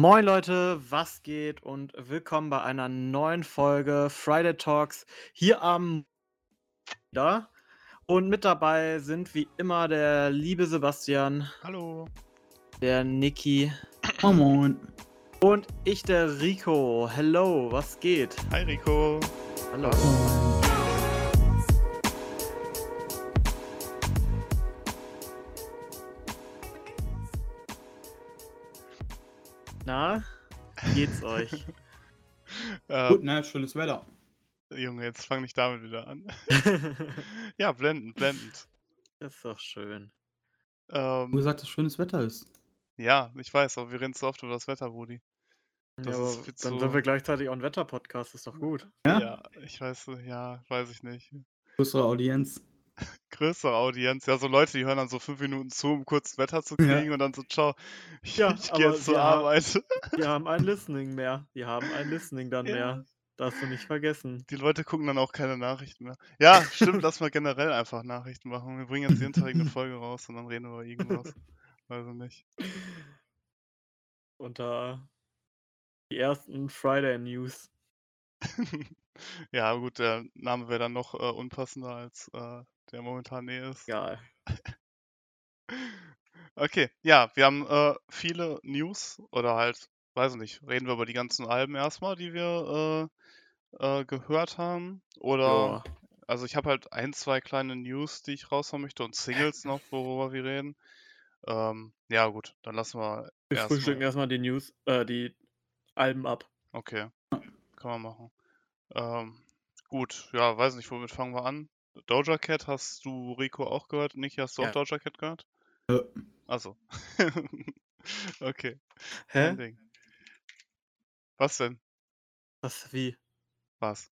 Moin Leute, was geht und willkommen bei einer neuen Folge Friday Talks hier am da und mit dabei sind wie immer der liebe Sebastian, Hallo. der Niki Oh, moin. und ich der Rico. Hello, was geht? Hi Rico. Hallo. Na, wie geht's euch? Äh, Gut, ne? Schönes Wetter. Junge, jetzt fang nicht damit wieder an. ja, blendend, blendend. Das ist doch schön. Du Ähm, gesagt, dass schönes Wetter ist. ja, ich weiß, aber wir reden zu oft über das Wetter, Rudi. Ja, dann zu- sind wir gleichzeitig auch ein Wetter-Podcast, ist doch gut. Ja? Ja, ich weiß, ja, weiß ich nicht. Größere Audienz. Größere Audienz, ja, so Leute, die hören dann so fünf Minuten zu, um kurz Wetter zu Ja. kriegen und dann so, ciao, ich, Ja, ich gehe jetzt zur Arbeit. Die haben ein Listening mehr. Die haben ein Listening dann Ja. mehr. Darfst du nicht vergessen. Die Leute gucken dann auch keine Nachrichten mehr. Ja, stimmt, lass mal generell einfach Nachrichten machen. Wir bringen jetzt jeden Tag eine Folge raus und dann reden wir über irgendwas. Weiß ich nicht. Da die ersten Friday News. ja, gut, der Name wäre dann noch äh, unpassender als äh, der momentan eh ist. Egal. Okay, ja, wir haben äh, viele News oder halt, weiß ich nicht, reden wir über die ganzen Alben erstmal, die wir äh, äh, gehört haben. Oder, Ja. also ich habe halt ein, zwei kleine News, die ich raushauen möchte und Singles noch, worüber wir reden. Ähm, ja, gut, dann lassen wir Wir erst frühstücken mal- erstmal die News, äh, die Alben ab. Okay, kann man machen. Ähm, gut, ja, weiß nicht, womit fangen wir an? Doja Cat hast du Rico auch gehört? Niki, hast du Ja. auch Doja Cat gehört? Ja. Also. okay, Hä? Was denn? Was, wie? Was?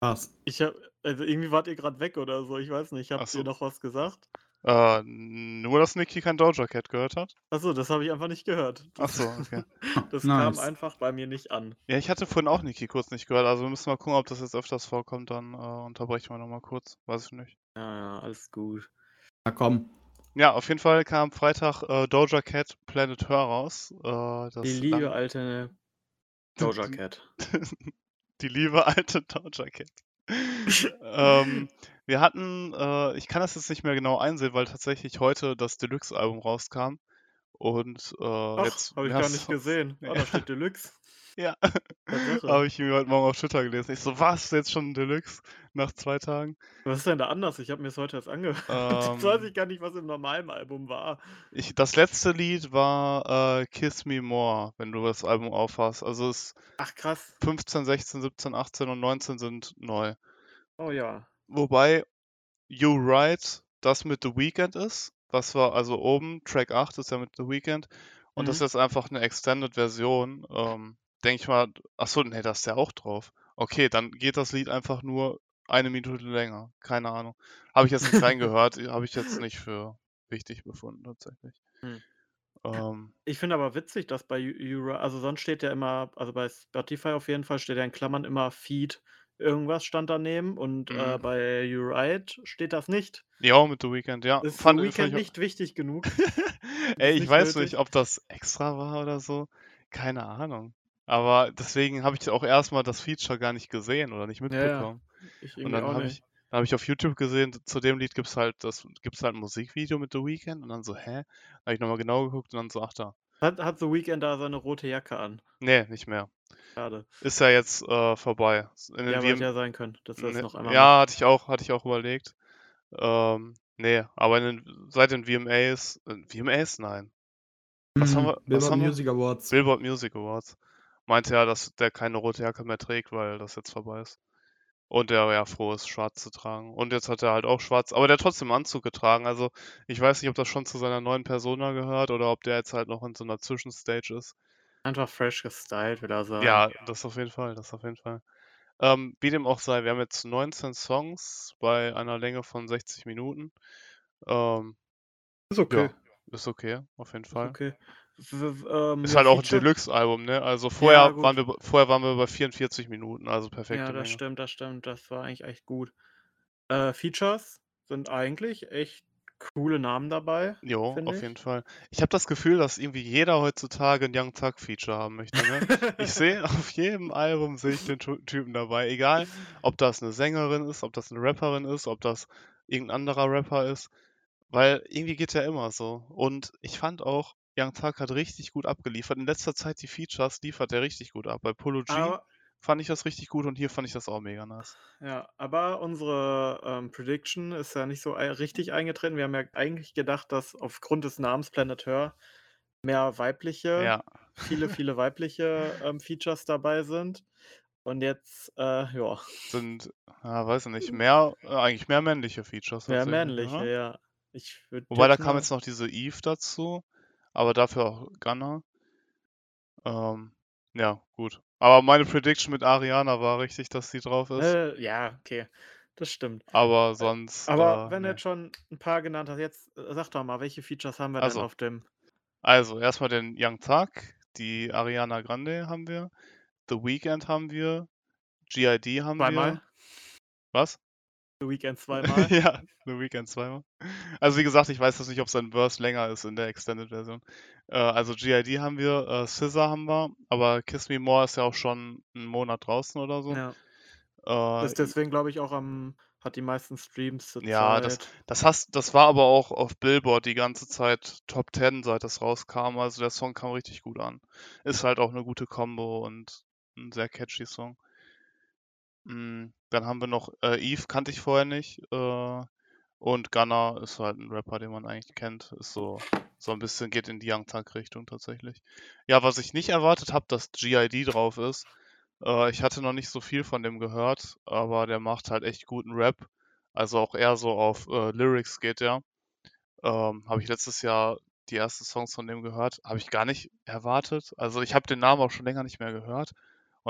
Was? Ich hab, also irgendwie wart ihr gerade weg oder so, ich weiß nicht. Habt so. ihr noch was gesagt? Äh, nur, dass Niki kein Doja Cat gehört hat? Achso, das habe ich einfach nicht gehört. Ach Das, so, okay. das Nice. kam einfach bei mir nicht an. Ja, ich hatte vorhin auch Niki kurz nicht gehört, also wir müssen mal gucken, ob das jetzt öfters vorkommt, dann äh, unterbrechen wir nochmal kurz. Weiß ich nicht. Ja, ja, alles gut. Na komm. Ja, auf jeden Fall kam Freitag äh, Doja Cat Planet Her raus. Äh, das Die liebe lang- alte Doja Cat. Die liebe alte Doja Cat. ähm, wir hatten, äh, ich kann das jetzt nicht mehr genau einsehen, weil tatsächlich heute das Deluxe-Album rauskam. Und äh, Ach, jetzt. habe ich ja, gar nicht gesehen. Oh, da steht Deluxe. Ja, habe ich mir heute Morgen auf Twitter gelesen. Ich so, was? Jetzt schon Deluxe? Nach zwei Tagen? Was ist denn da anders? Ich habe mir es heute erst angehört. Jetzt Ähm, weiß ich gar nicht, was im normalen Album war. Ich, das letzte Lied war äh, Kiss Me More, wenn du das Album aufhast. Also es Ach krass. 15, 16, 17, 18 und 19 sind neu. Oh ja. Wobei You Right das mit The Weeknd ist. Was war also oben, Track 8 ist ja mit The Weeknd. Und das Mhm. ist jetzt einfach eine Extended-Version. Ähm, Denke ich mal, achso, nee, da ist der auch drauf. Okay, dann geht das Lied einfach nur eine Minute länger. Keine Ahnung. Habe ich jetzt nicht reingehört, habe ich jetzt nicht für wichtig befunden, tatsächlich. Hm. Ähm, Ich finde aber witzig, dass bei Ura, also sonst steht ja immer, also bei Spotify auf jeden Fall steht ja in Klammern immer Feed, irgendwas stand daneben und äh, Mhm. bei YouRight steht das nicht. ja, mit The Weeknd, ja. Ist Fand- The fand Weekend ich auch- nicht wichtig genug? Ey, ich nicht weiß nötig. nicht, ob das extra war oder so. Keine Ahnung. Aber deswegen habe ich auch erstmal das Feature gar nicht gesehen oder nicht Ja, ja. mitbekommen. Ich Und dann habe nicht. ich, dann hab ich auf YouTube gesehen, zu dem Lied gibt's halt das gibt's halt ein Musikvideo mit The Weeknd und dann so, hä? Habe ich nochmal genau geguckt und dann so, ach da. Hat, hat The Weekend da seine rote Jacke an? Nee, nicht mehr. Schade. Ist ja jetzt äh, vorbei. In Ja, hätte ja sein können, dass das Ne, noch einmal ja, hatte ich auch, hatte ich auch überlegt. Ähm, nee, aber in den, seit den VMAs, äh, VMAs? Nein. Was haben wir- was Billboard haben wir? Music Awards. Billboard Music Awards meinte ja, dass der keine rote Jacke mehr trägt, weil das jetzt vorbei ist. Und der ja froh ist, schwarz zu tragen. Und jetzt hat er halt auch schwarz, aber der hat trotzdem Anzug getragen. Also ich weiß nicht, ob das schon zu seiner neuen Persona gehört oder ob der jetzt halt noch in so einer Zwischenstage ist. einfach fresh gestylt, will er sagen. Ja, das auf jeden Fall, das auf jeden Fall. Ähm, wie dem auch sei, wir haben jetzt 19 Songs bei einer Länge von 60 Minuten. Ähm, Ist okay. ja, ist okay, auf jeden Ist Fall. okay. Ähm, Ist ja, halt auch ein Deluxe-Album, ne? Also vorher gut. waren wir, vorher waren wir bei 44 Minuten, also perfekte Ja, das Länge. stimmt, das stimmt. Das war eigentlich echt gut. Äh, Features sind eigentlich echt coole Namen dabei, Jo, auf ich. jeden Fall. Ich habe das Gefühl, dass irgendwie jeder heutzutage ein Young Thug Feature haben möchte, ne? Ich sehe auf jedem Album sehe ich den Typen dabei, egal ob das eine Sängerin ist, ob das eine Rapperin ist, ob das irgendein anderer Rapper ist, weil irgendwie geht er immer so. Und ich fand auch, Young Thug hat richtig gut abgeliefert. In letzter Zeit die Features liefert er richtig gut ab. Bei Polo G Aber, fand ich das richtig gut und hier fand ich das auch mega nice. ja, aber unsere ähm, Prediction ist ja nicht so richtig eingetreten. Wir haben ja eigentlich gedacht, dass aufgrund des Namens Planet Her mehr weibliche, Ja, viele, viele weibliche ähm, Features dabei sind. Und jetzt, äh, ja, sind, ja, weiß ich nicht, mehr, äh, eigentlich mehr männliche Features mehr männliche, ja. ja. Ich würde Wobei da kam jetzt noch diese Eve dazu, aber dafür auch Gunner. Ähm, ja, gut. Aber meine Prediction mit Ariana war richtig, dass sie drauf ist. äh, ja, okay, das stimmt. Aber sonst. Aber äh, wenn du nee. jetzt schon ein paar genannt hast, jetzt äh, sag doch mal, welche Features haben wir Also, denn auf dem? Also, erstmal den Young Thug, die Ariana Grande haben wir, The Weeknd haben wir, GID haben Zweimal? wir. Was? The Weekend zweimal? ja, The Weeknd zweimal. Also wie gesagt, ich weiß jetzt nicht, ob sein Verse länger ist in der Extended-Version. Äh, also GID haben wir, äh, SZA haben wir, aber Kiss Me More ist ja auch schon einen Monat draußen oder so. Ja. Äh, Ist deswegen, glaube ich, auch am, hat die meisten Streams ja, das, das, hast, das war aber auch auf Billboard die ganze Zeit Top 10, seit das rauskam. Also der Song kam richtig gut an. Ist halt auch eine gute Combo und ein sehr catchy Song. Mm, Dann haben wir noch äh, Eve, kannte ich vorher nicht. Äh, und Gunner ist halt ein Rapper, den man eigentlich kennt. Ist so, so ein bisschen, geht in die Young Thug-Richtung tatsächlich. Ja, was ich nicht erwartet habe, dass GID drauf ist. Äh, ich hatte noch nicht so viel von dem gehört, aber der macht halt echt guten Rap. Also auch eher so auf äh, Lyrics geht der. Ähm, habe ich letztes Jahr die ersten Songs von dem gehört. Habe ich gar nicht erwartet. Also ich habe den Namen auch schon länger nicht mehr gehört.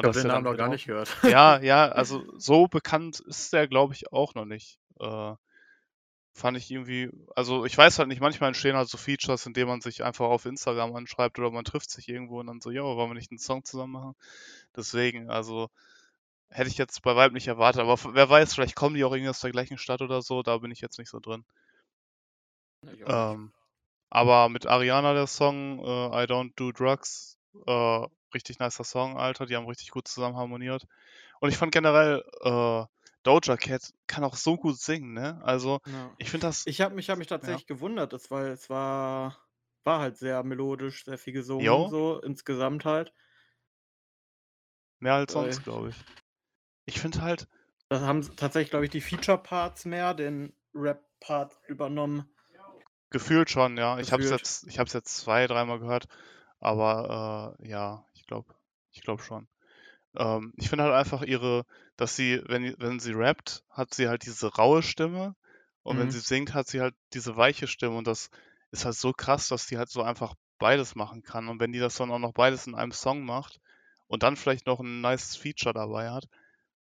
Dass den Namen noch gar wieder nicht gehört. ja, ja, also so bekannt ist der, glaube ich, auch noch nicht. Äh, fand ich irgendwie, also ich weiß halt nicht, manchmal entstehen halt so Features, indem man sich einfach auf Instagram anschreibt oder man trifft sich irgendwo und dann so, ja, wollen wir nicht einen Song zusammen machen? Deswegen, also hätte ich jetzt bei Vibe nicht erwartet, aber wer weiß, vielleicht kommen die auch irgendwie aus der gleichen Stadt oder so, da bin ich jetzt nicht so drin. Ähm, aber mit Ariana der Song äh, I Don't Do Drugs, äh, richtig nicer Song, Alter, die haben richtig gut zusammen harmoniert. Und ich fand generell, äh, Doja Cat kann auch so gut singen, ne? Also, Ja. ich finde das, Ich habe mich, hab mich tatsächlich gewundert, das, weil es war, war halt sehr melodisch, sehr viel gesungen, Jo. so insgesamt halt. mehr als Weil- sonst, glaube ich. Ich finde halt, Da haben tatsächlich, glaube ich, die Feature-Parts mehr den Rap-Part übernommen. gefühlt schon, ja. Ich habe es Gefühlt. jetzt, ich habe jetzt zwei, dreimal gehört, aber äh, ja, glaube, ich glaube schon. Ähm, ich finde halt einfach ihre, dass sie, wenn, wenn sie rappt, hat sie halt diese raue Stimme und wenn Mhm. sie singt, hat sie halt diese weiche Stimme und das ist halt so krass, dass die halt so einfach beides machen kann und wenn die das dann auch noch beides in einem Song macht und dann vielleicht noch ein nice Feature dabei hat,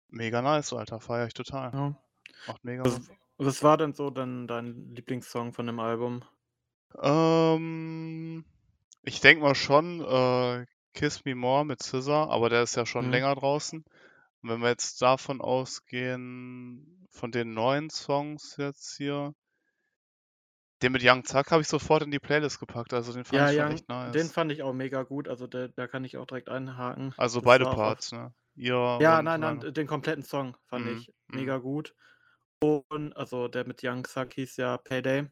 mega nice, Alter, feiere ich total. Ja. Macht mega Was, was war denn so dein, dein Lieblingssong von dem Album? Ähm, ich denke mal schon, äh, Kiss Me More mit SZA, aber der ist ja schon Mhm. länger draußen. Und wenn wir jetzt davon ausgehen, von den neuen Songs jetzt hier, den mit Young Thug habe ich sofort in die Playlist gepackt, also den fand Ja, ich ja, echt nice. den fand ich auch mega gut. Also da, da kann ich auch direkt einhaken. Also Das beide Parts, ne? Ihr Ja, und nein, seiner. nein, den kompletten Song fand Mhm, ich mhm. mega gut. Und also der mit Young Thug hieß ja Payday.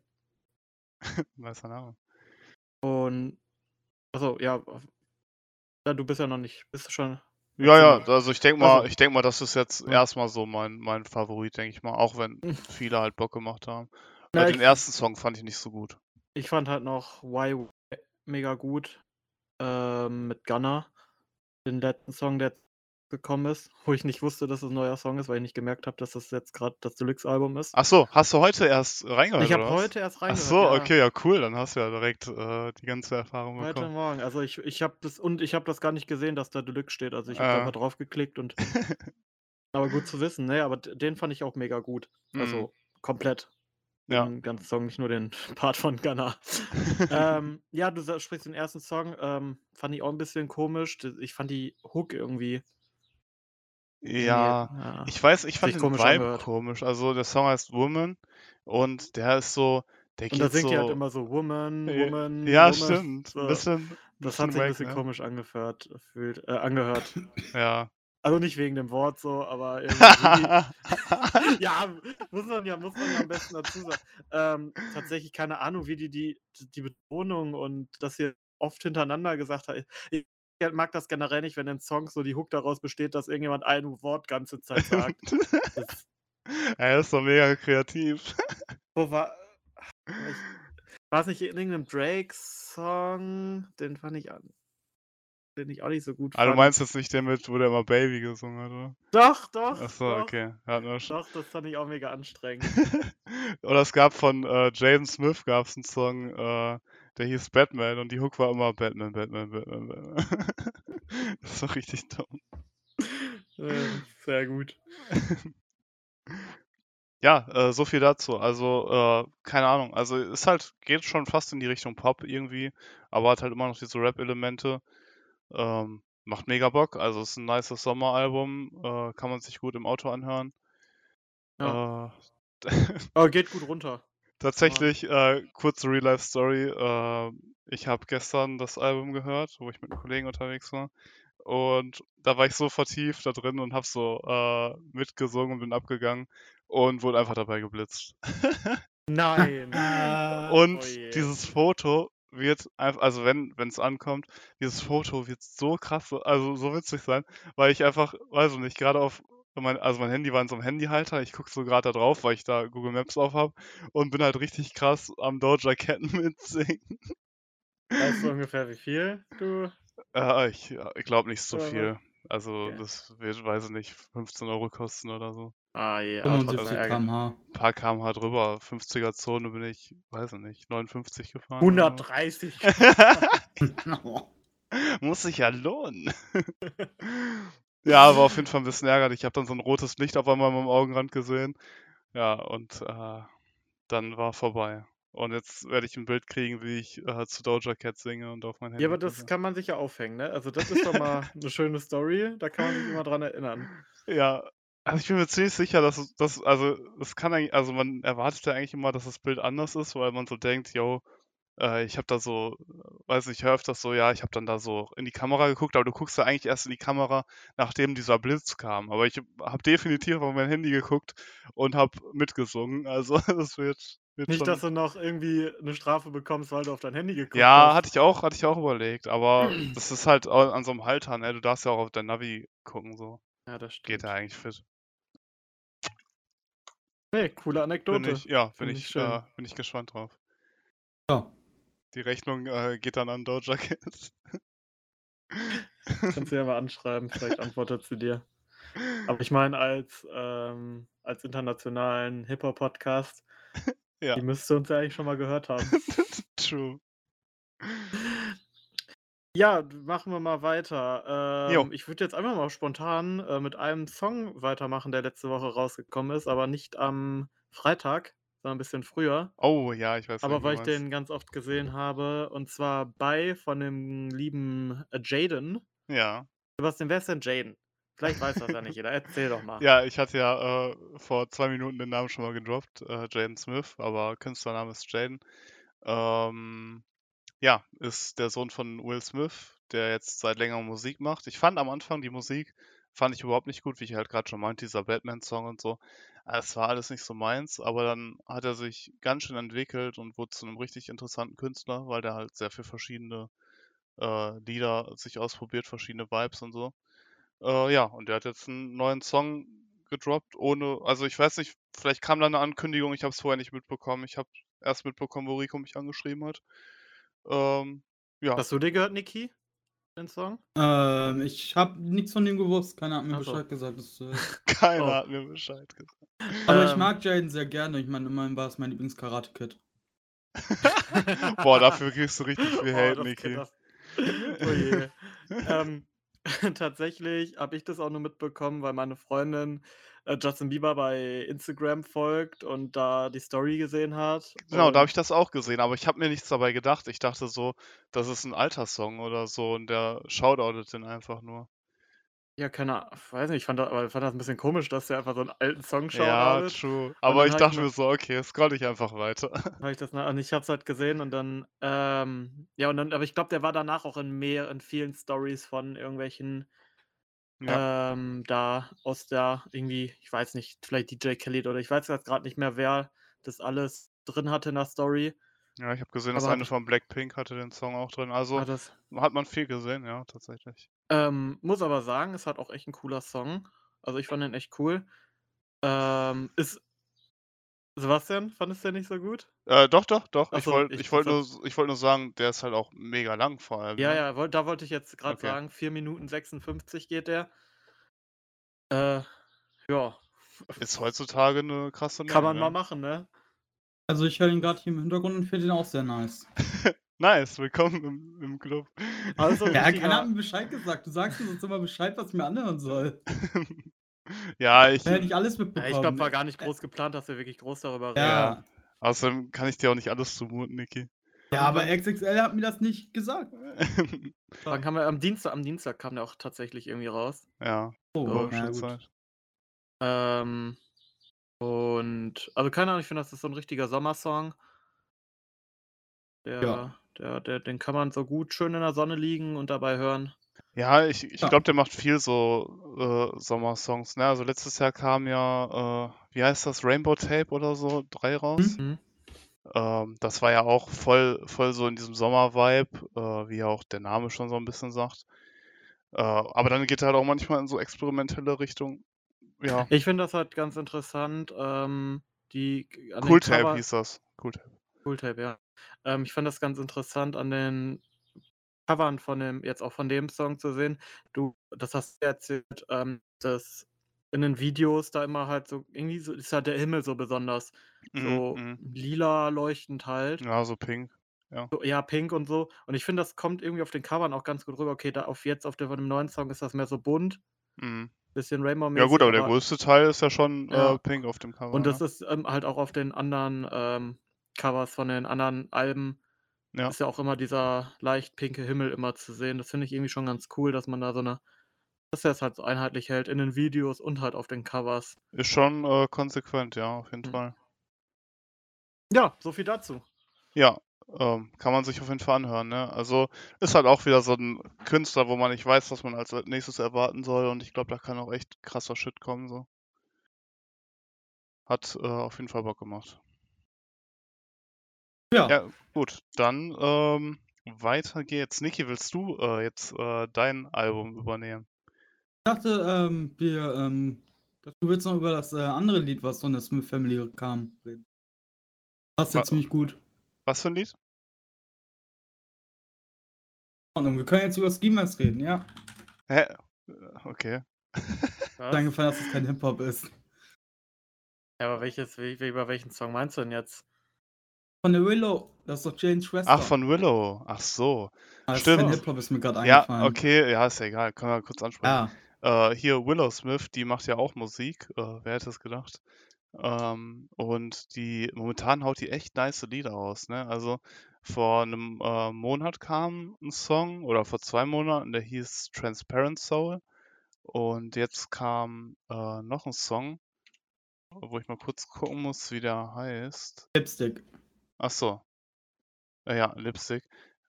Weißer Name. Und also ja, ja, du bist ja noch nicht, bist du schon? Ja, ja, also ich denke mal, Also- ich denke mal, das ist jetzt Ja. erstmal so mein, mein Favorit, denke ich mal, auch wenn Mhm. viele halt Bock gemacht haben. Na, ich, den ersten Song fand ich nicht so gut. ich fand halt noch Why mega gut ähm, mit Gunner. Den letzten Song, der gekommen ist, wo ich nicht wusste, dass es ein neuer Song ist, weil ich nicht gemerkt habe, dass das jetzt gerade das Deluxe-Album ist. Ach so, hast du heute erst reingehört, ich habe heute erst Ach reingehört. so, ja. okay, ja cool, dann hast du ja direkt äh, die ganze Erfahrung Heute bekommen. Morgen. Also ich, ich habe das und ich habe das gar nicht gesehen, dass da Deluxe steht. Also ich habe da Äh. einfach drauf geklickt und aber gut zu wissen, ne? Aber den fand ich auch mega gut. Mhm. Also komplett. Ja. Den ganzen Song, nicht nur den Part von Gunner. ähm, ja, du sprichst den ersten Song, ähm, fand ich auch ein bisschen komisch. Ich fand die Hook irgendwie. Ja, ja. ich weiß, ich fand den komisch Vibe angehört. komisch. Also der Song heißt Woman und der ist so, Der Und da geht singt die halt so. immer so Woman, Ja, Woman, ja, Woman. stimmt. So. bisschen, Das hat bisschen sich ein bisschen ne? komisch angehört, fühlt, äh, angehört. Ja. Also nicht wegen dem Wort so, aber irgendwie. ja, muss man ja, muss man ja am besten dazu sagen. Ähm, tatsächlich keine Ahnung, wie die, die die Betonung und das hier oft hintereinander gesagt hat. Ich mag das generell nicht, wenn in Songs so die Hook daraus besteht, dass irgendjemand ein Wort ganze Zeit sagt. Das, er ist doch mega kreativ. wo war. War es nicht in irgendeinem Drake-Song? Den fand ich an. Den ich auch nicht so gut Ah, du fand. meinst jetzt nicht den mit, wo der immer Baby gesungen hat, oder? Doch, doch. Achso, doch, okay. Ja, nur schon. Doch, das fand ich auch mega anstrengend. Oder es gab von äh, Jaden Smith gab's einen Song, äh, der hieß Batman und die Hook war immer Batman, Batman, Batman, Batman. das war richtig dumm. Äh, Sehr gut. Ja, äh, so viel dazu. Also, äh, keine Ahnung. Also, ist halt, geht schon fast in die Richtung Pop irgendwie, aber hat halt immer noch diese Rap-Elemente. Ähm, macht mega Bock. Also, ist ein nices Sommeralbum. Äh, kann man sich gut im Auto anhören. Ja. Äh, Aber geht gut runter. Tatsächlich, äh, kurze Real-Life-Story. Äh, ich habe gestern das Album gehört, wo ich mit einem Kollegen unterwegs war. Und da war ich so vertieft da drin und habe so äh, mitgesungen und bin abgegangen und wurde einfach dabei geblitzt. Nein. Äh, und oh dieses Foto wird einfach, also wenn es ankommt, dieses Foto wird so krass, also so witzig sein, weil ich einfach, weiß ich nicht, gerade auf mein, also mein Handy war in so einem Handyhalter, ich gucke so gerade da drauf, weil ich da Google Maps auf habe und bin halt richtig krass am Doja Cat mitsingen. Weißt du ungefähr wie viel du? Äh, ich ja, ich glaube nicht so Ja, viel. Also okay. das wird, weiß ich nicht, 15 Euro kosten oder so. Ah je, aber trotzdem 75 ärgerlich. km/h. Ein paar kmh drüber, 50er Zone bin ich, weiß ich nicht, 59 gefahren. oder so. 130. Muss sich ja lohnen. Ja, aber auf jeden Fall ein bisschen ärgerlich. Ich habe dann so ein rotes Licht auf einmal an meinem Augenrand gesehen. Ja, und äh, dann war vorbei. Und jetzt werde ich ein Bild kriegen, wie ich äh, zu Doja Cat singe und auf mein Handy. Ja, aber das kann man sich ja aufhängen, ne? Also das ist doch mal eine schöne Story, da kann man sich immer dran erinnern. Ja, also ich bin mir ziemlich sicher, dass es, dass, also es kann eigentlich, also man erwartet ja eigentlich immer, dass das Bild anders ist, weil man so denkt, yo, äh, ich habe da so, weiß nicht, ich höre öfters so, ja, ich habe dann da so in die Kamera geguckt, aber du guckst ja eigentlich erst in die Kamera, nachdem dieser Blitz kam. Aber ich habe definitiv auf mein Handy geguckt und habe mitgesungen. Also das wird, wird Nicht, schon. dass du noch irgendwie eine Strafe bekommst, weil du auf dein Handy geguckt Ja, hast. hatte ich auch, hatte ich auch überlegt, aber das ist halt an so einem Halter, ne? Du darfst ja auch auf dein Navi gucken, so. Ja, das Geht stimmt. ja eigentlich fit. Nee, coole Bin Anekdote. ich, ja, bin Finde ich ich, schön. äh, bin ich gespannt drauf. Ja. Die Rechnung äh, geht dann an Doja Cat. Kannst du ja mal anschreiben, vielleicht antwortet sie dir. Aber ich meine, als, ähm, als internationalen Hip-Hop-Podcast, Ja. die müsste uns ja eigentlich schon mal gehört haben. True. Ja, machen wir mal weiter. Ähm, ich würde jetzt einfach mal spontan äh, mit einem Song weitermachen, der letzte Woche rausgekommen ist, aber nicht am Freitag, sondern ein bisschen früher. Oh ja, ich weiß Aber weil ich meinst. den ganz oft gesehen habe, und zwar bei von dem lieben äh, Jaden. Ja. Sebastian, wer ist denn Jaden? Vielleicht weiß das ja nicht jeder. Erzähl doch mal. Ja, ich hatte ja äh, vor zwei Minuten den Namen schon mal gedroppt, äh, Jaden Smith, aber Künstlername ist Jaden. Ähm, ja, ist der Sohn von Will Smith, der jetzt seit längerem Musik macht. Ich fand am Anfang die Musik, fand ich überhaupt nicht gut, wie ich halt gerade schon meinte, dieser Batman-Song und so. Es war alles nicht so meins, aber dann hat er sich ganz schön entwickelt und wurde zu einem richtig interessanten Künstler, weil der halt sehr viel verschiedene äh, Lieder sich ausprobiert, verschiedene Vibes und so. Äh, ja, und der hat jetzt einen neuen Song gedroppt, ohne, also ich weiß nicht, vielleicht kam da eine Ankündigung, ich habe es vorher nicht mitbekommen. Ich habe erst mitbekommen, wo Rico mich angeschrieben hat. Ähm, ja, Hast du dir gehört, Niki? Den Song? Ähm, ich habe nichts von dem gewusst. Keiner hat mir Ach so. Bescheid gesagt. Das, äh, keiner Oh. hat mir Bescheid gesagt. aber ich Ähm. mag Jaden sehr gerne. Ich meine, immerhin war es mein Lieblings-Karate-Kid. Boah, dafür kriegst du richtig viel Oh, Hate, das Niki. Das- Oh je. ähm, tatsächlich habe ich das auch nur mitbekommen, weil meine Freundin äh, Justin Bieber bei Instagram folgt und da die Story gesehen hat. Genau, da habe ich das auch gesehen, aber ich habe mir nichts dabei gedacht. Ich dachte so, das ist ein alter Song oder so und der shoutoutet den einfach nur. Ja, keine A weiß nicht, ich fand da aber fand das 'n bisschen komisch, dass der einfach so 'n alten Song Ja, shoutout true. Aber ich dachte mir so: „Okay, scroll ich einfach weiter.“ habe ich das und ich habe es halt gesehen und dann, ähm ja, und dann aber ich glaube, der war danach auch in mehr in vielen Stories von irgendwelchen Ja. ähm, da aus der irgendwie, ich weiß nicht, vielleicht DJ Khaled oder ich weiß jetzt grad nicht mehr, wer das alles drin hatte in der Story. Ja, ich habe gesehen, das Aber eine von Blackpink hatte den Song auch drin. Also, Ah, das hat man viel gesehen, ja, tatsächlich. Ähm, muss aber sagen, ist halt auch echt 'n cooler Song. Also, ich fand den echt cool. Ähm, ist Sebastian, fandest du den nicht so gut? Äh, doch, doch, doch. Ach Ich so, wollte ich ich das wollte nur ich wollte nur sagen, der ist halt auch mega lang vor allem, Ja, ne? ja, da wollte ich jetzt grad Okay. sagen, 4 Minuten 56 geht der. Äh, ja. Ist heutzutage 'ne krasse Kann Länge, man mal ne? machen, ne? Also, ich höre ihn grad hier im Hintergrund und finde ihn auch sehr nice. Nice, willkommen im im Club. Also, Ja, keiner hat mir Bescheid gesagt. Du sagst mir sonst immer Bescheid, was ich mir anhören soll. Ja, ich Da hätte ich alles Ja, mitbekommen. ich glaube, war Äh, gar nicht groß geplant, dass wir wirklich groß darüber reden. Ja. Ja. Außerdem kann ich dir auch nicht alles zumuten, Niki. Ja, aber XXL hat mir das nicht gesagt. Wann kam er? Am Dienstag am Dienstag kam der auch tatsächlich irgendwie raus. Ja, Oh, war na schon gut. Zeit. Ähm, und also, keine Ahnung, ich finde, das ist so 'n richtiger Sommersong. Ja. Der der der den kann man so gut schön in der Sonne liegen und dabei hören. Ja, ich ich glaube, der macht viel so, äh, Sommersongs, ne? Also, letztes Jahr kam ja, äh, wie heißt das, Rainbow Tape oder so 3 raus. Mhm. Ähm, das war ja auch voll voll so in diesem Sommer-Vibe, äh, wie ja auch der Name schon so 'n bisschen sagt. Äh, aber dann geht er halt auch manchmal in so experimentelle Richtung. Ja. Ich finde das halt ganz interessant, ähm, die Cool Tape hieß das. Cool Tape. Cool Tape, ja. Ähm, ich fand das ganz interessant an den Covern von dem jetzt auch von dem Song zu sehen. Du das hast du erzählt, ähm, dass in den Videos da immer halt so irgendwie so ist halt der Himmel so besonders so mhm. lila leuchtend halt. Ja, so pink, ja. So ja, pink und so. Und ich finde, das kommt irgendwie auf den Covern auch ganz gut rüber. Okay, da auf jetzt auf der von dem neuen Song ist das mehr so bunt, Mhm. bisschen Ja gut, Rainbow-mäßig, aber der aber größte Teil ist ja schon, äh, Ja. pink auf dem Cover, Und das ja. ist, ähm, halt auch auf den anderen, ähm, Covers von den anderen Alben Ja. ist ja auch immer dieser leicht pinke Himmel immer zu sehen. Das finde ich irgendwie schon ganz cool, dass man da so 'ne dass der es halt so einheitlich hält in den Videos und halt auf den Covers. Ist schon, äh, konsequent, ja, auf jeden Mhm. Fall. Ja, so viel dazu. Ja, ähm, kann man sich auf jeden Fall anhören, ne? Also, ist halt auch wieder so 'n Künstler, wo man nicht weiß, was man als als Nächstes erwarten soll und ich glaube, da kann auch echt krasser Shit kommen so. Hat, äh, auf jeden Fall Bock gemacht. Ja. Ja, gut, dann, ähm, weiter geht's. Niki, willst du, äh, jetzt, äh, dein Album übernehmen? Ich dachte, ähm, wir, ähm du willst noch über das, äh, andere Lied, was von der Smith Family kam, reden. Passt ja ziemlich gut. Was für 'n Lied? Wir können jetzt über Ski-Mask reden, ja. Hä? Okay. Eingefallen, dass es kein Hip-Hop ist. Ja, aber welches we we über welchen Song meinst du denn jetzt? Von der Willow, das ist doch Janes Schwester. Ach, von Willow. Ach so. Ah, kein Stimmt. Hip-Hop, ist mir grad Ja, eingefallen. okay, ja, ist ja egal, können wir kurz ansprechen. Ja. Äh, hier Willow Smith, die macht ja auch Musik, äh, wer hätte es gedacht? Ähm, und die momentan haut die echt nice Lieder raus, ne? Also, vor 'nem, äh, Monat kam 'n Song oder vor 2 Monaten, der hieß „Transparent Soul“ und jetzt kam, äh, noch 'n Song, wo ich mal kurz gucken muss, wie der heißt. Lipstick. Ach so. Ja, Lipstick.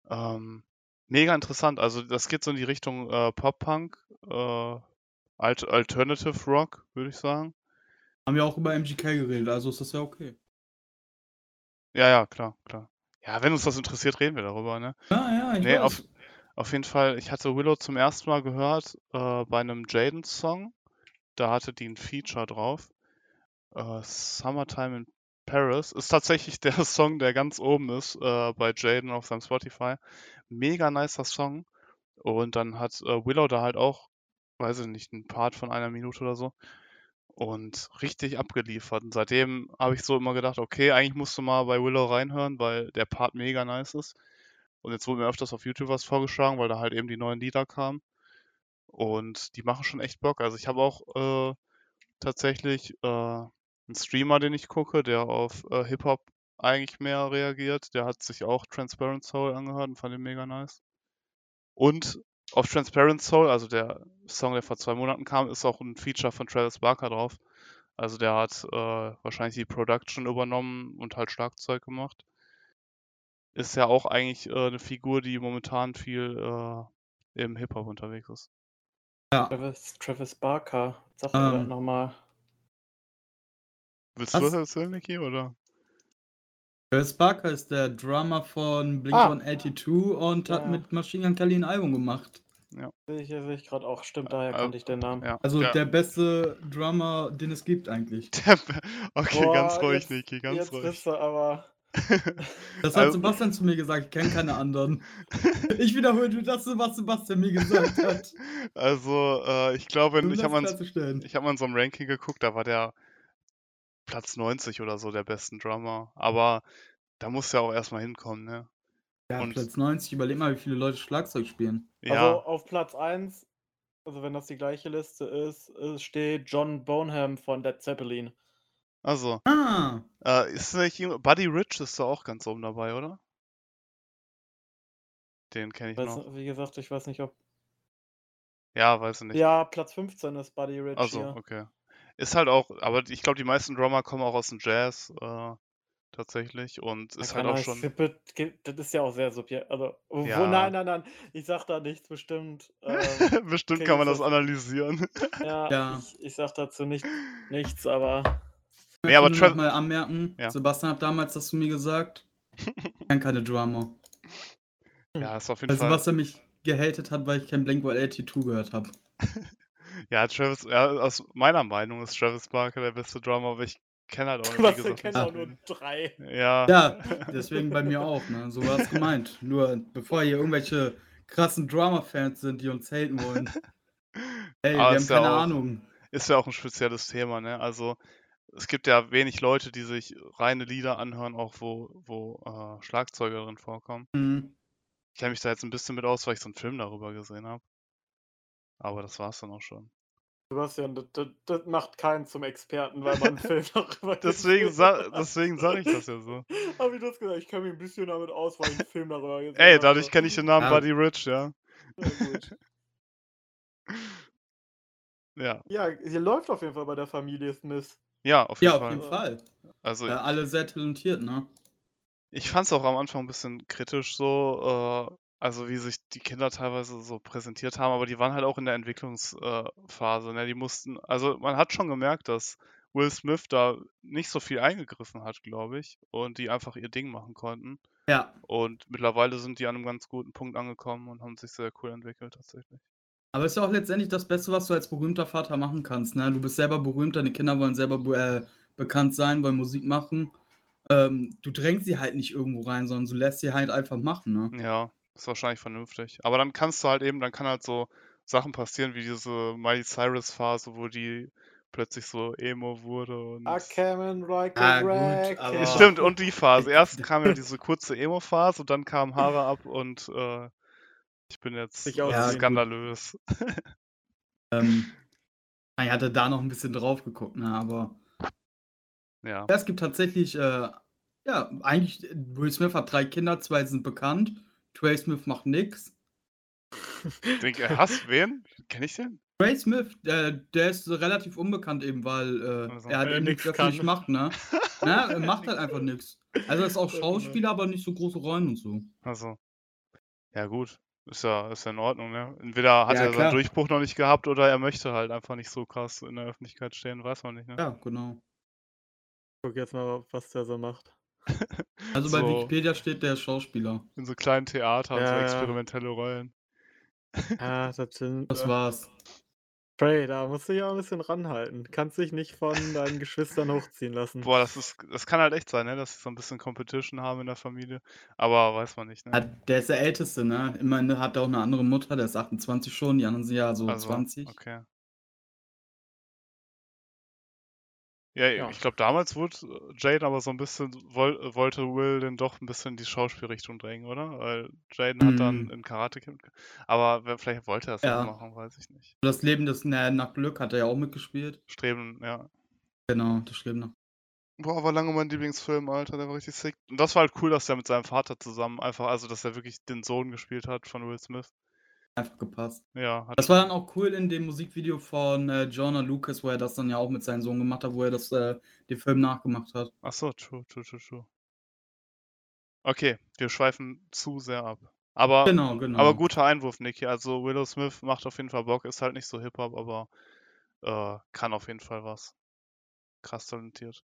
Ähm, mega interessant. Also, das geht so in die Richtung, äh, Pop-Punk, äh, Alt Alternative Rock, würde ich sagen. Haben wir auch über MGK geredet, also ist das ja okay. Ja, ja, klar, klar. Ja, wenn uns das interessiert, reden wir darüber, ne? Ja, ja, ich Ne, auf weiß. auf jeden Fall, ich hatte Willow zum 1. Mal gehört, äh, bei 'nem Jaden-Song. Da hatte die 'n Feature drauf. Äh, „Summertime in Paris“ ist tatsächlich der Song, der ganz oben ist, äh, bei Jaden auf seinem Spotify. Mega nicer Song. Und dann hat, äh, Willow da halt auch, weiß ich nicht, 'n Part von einer Minute oder so und richtig abgeliefert. Und seitdem habe ich so immer gedacht: „Okay, eigentlich musst du mal bei Willow reinhören, weil der Part mega nice ist.“ Und jetzt wurde mir öfters auf YouTube was vorgeschlagen, weil da halt eben die neuen Lieder kamen. Und die machen schon echt Bock. Also, ich habe auch, äh, tatsächlich, äh, 'n Streamer, den ich gucke, der auf, äh, Hip-Hop eigentlich mehr reagiert. Der hat sich auch „Transparent Soul“ angehört und fand den mega nice. Und auf Transparent Soul, also der Song, der vor zwei Monaten kam, ist auch ein Feature von Travis Barker drauf. Also der hat äh, wahrscheinlich die Production übernommen und halt Schlagzeug gemacht. Ist ja auch eigentlich äh, eine Figur, die momentan viel äh, im Hip-Hop unterwegs ist. Ja. Travis, Travis Barker. Sag Ähm. ähm, nochmal. Willst Was? du das erzählen, Niki, oder? Travis Barker ist der Drummer von Ah. Blink-182 und hat Ja. mit Machine Gun Kelly ein Album gemacht. Sehe ich, sehe ich gerade auch. Stimmt, daher Äh, kannte ich den Namen. Ja. Also ja. der beste Drummer, den es gibt eigentlich. Okay, Boah, ganz ruhig, jetzt- Niki, ganz Jetzt ruhig. bist du aber. Das hat Also- Sebastian zu mir gesagt, ich kenne keine anderen. Ich wiederhole nur das, was Sebastian mir gesagt hat. Also, äh, ich glaube, ich habe mal, in- klarzustellen. ich hab mal in so einem Ranking geguckt, da war der Platz 90 oder so der besten Drummer. Aber da muss ja auch erstmal hinkommen, ne? Ja, und- Platz 90, überleg mal, wie viele Leute Schlagzeug spielen. Ja, Also auf Platz 1, also wenn das die gleiche Liste ist, äh, steht John Bonham von Led Zeppelin. also, Ah, äh, ist nicht jemand- Buddy Rich ist da auch ganz oben dabei, oder? Den kenne ich Weiß, noch. wie gesagt, ich weiß nicht, ob. Ja, weiß ich nicht. Ja, Platz 15 ist Buddy Rich Also, hier. okay. Ist halt auch, aber ich glaube, die meisten Drummer kommen auch aus dem Jazz, äh, tatsächlich. Und Ja, ist halt auch schon. gibt- Das ist ja auch sehr subjektiv. Also, wo, Ja. nein, nein, nein, ich sag da nichts bestimmt. Ähm, Bestimmt kann man das analysieren. ja, Ja. Ich, ich sag dazu nicht, nichts, aber. ich Nee, aber Trav- noch mal anmerken, Ja. Sebastian hat damals das zu mir gesagt, ich kenne keine Drummer. Ja, ist auf jeden Weil Fall. Sebastian mich gehatet hat, weil ich kein Blink-182 gehört habe. Ja, Travis, ja, aus meiner Meinung ist Travis Barker der beste Drummer, aber ich kenne halt auch nicht, wie wir gesagt, nicht auch nur drei. Ja. Ja, deswegen bei mir auch, ne? So war es gemeint. Nur bevor hier irgendwelche krassen Drama-Fans sind, die uns haten wollen. Ey, wir Aber haben ist ja keine auch- Ahnung. ist ja auch ein spezielles Thema, ne? Also es gibt ja wenig Leute, die sich reine Lieder anhören, auch wo, wo äh, Schlagzeuger drin vorkommen. Mhm. Ich kenne mich da jetzt ein bisschen mit aus, weil ich so einen Film darüber gesehen habe. Aber das war's dann auch schon. Sebastian, das, das, das macht keinen zum Experten, weil man einen Film darüber Deswegen, sa hat. deswegen sage ich das ja so. Aber wie du hast gesagt, ich kenne mich ein bisschen damit aus, weil ich einen Film darüber gesehen Ey, dadurch kenne ich den Namen Ja. Buddy Rich, ja. Ja, gut. Ja, ja, hier läuft auf jeden Fall bei der Familie Smith. ja, auf jeden Ja, auf Fall. jeden Fall. Also Äh, alle sehr talentiert, ne? Ich fand es auch am Anfang ein bisschen kritisch so, äh, also wie sich die Kinder teilweise so präsentiert haben, aber die waren halt auch in der Entwicklungsphase, äh, ne? Die mussten, also man hat schon gemerkt, dass Will Smith da nicht so viel eingegriffen hat, glaube ich, und die einfach ihr Ding machen konnten. Ja. Und mittlerweile sind die an einem ganz guten Punkt angekommen und haben sich sehr cool entwickelt tatsächlich. Aber ist ja auch letztendlich das Beste, was du als berühmter Vater machen kannst, ne? Du bist selber berühmt, deine Kinder wollen selber be- äh, bekannt sein, wollen Musik machen. Ähm, du drängst sie halt nicht irgendwo rein, sondern du lässt sie halt einfach machen, ne? Ja, ist wahrscheinlich vernünftig. Aber dann kannst du halt eben, dann kann halt so Sachen passieren wie diese Miley Cyrus Phase, wo die plötzlich so Emo wurde und I came like Ah, a gut, wreck. aber- Ja, Stimmt, und die Phase. Erst kam ja diese kurze Emo-Phase und dann kam Haare ab und äh, ich bin jetzt äh, ausziehen. skandalös. Ähm, ich hatte da noch ein bisschen drauf geguckt, ne? Aber Ja. ja, es gibt tatsächlich, äh, ja, eigentlich, Will Smith hat drei Kinder, zwei sind bekannt. Trey Smith macht nix. Denk, äh, hast wen? Kenn ich den? Trey Smith, äh, der ist relativ unbekannt eben, weil äh, Also, er halt er eben nix nichts öffentlich kann. macht, ne? Na, er macht halt einfach nichts. Also er ist auch Ja, Schauspieler, aber nicht so große Rollen und so. Also. Ja, gut. Ist ja, ist ja in Ordnung, ne? Entweder hat Ja, er klar. seinen Durchbruch noch nicht gehabt oder er möchte halt einfach nicht so krass in der Öffentlichkeit stehen, weiß man nicht, ne? Ja, genau. Guck jetzt mal, was der so macht. Also bei So. Wikipedia steht der Schauspieler. In so kleinen Theatern, Ja, so ja. experimentelle Rollen. Ja, das sind. Das war's. Trey, da musst du dich auch ein bisschen ranhalten. Kannst dich nicht von deinen Geschwistern hochziehen lassen. Boah, das ist, das kann halt echt sein, ne? Dass sie so ein bisschen Competition haben in der Familie. Aber weiß man nicht, ne? Ja, der ist der Älteste, ne? Immerhin hat er auch eine andere Mutter, der ist 28 schon, die anderen sind ja so Also, 20. Okay. Ja, Ja. ich glaube, damals wurde äh, Jaden aber so ein bisschen, woll, wollte Will den doch ein bisschen in die Schauspielrichtung drängen, oder? Weil Jaden hat dann Mhm. in Karate Kid, ge- aber vielleicht wollte er es Ja. auch machen, weiß ich nicht. Das Leben des na, nach Glück hat er ja auch mitgespielt. Streben, ja. Genau, das Streben nach. Boah, war lange mein Lieblingsfilm, Alter, der war richtig sick. Und das war halt cool, dass er mit seinem Vater zusammen einfach, also dass er wirklich den Sohn gespielt hat von Will Smith. Einfach gepasst. Ja, Das war dann auch cool in dem Musikvideo von äh, Jonah Lucas, wo er das dann ja auch mit seinem Sohn gemacht hat, wo er das, äh, den Film nachgemacht hat. Ach so, true, true, true, true. Okay, wir schweifen zu sehr ab. Aber, Genau, genau. aber guter Einwurf, Niki. Also Willow Smith macht auf jeden Fall Bock, ist halt nicht so Hip-Hop, aber äh, kann auf jeden Fall was. Krass talentiert.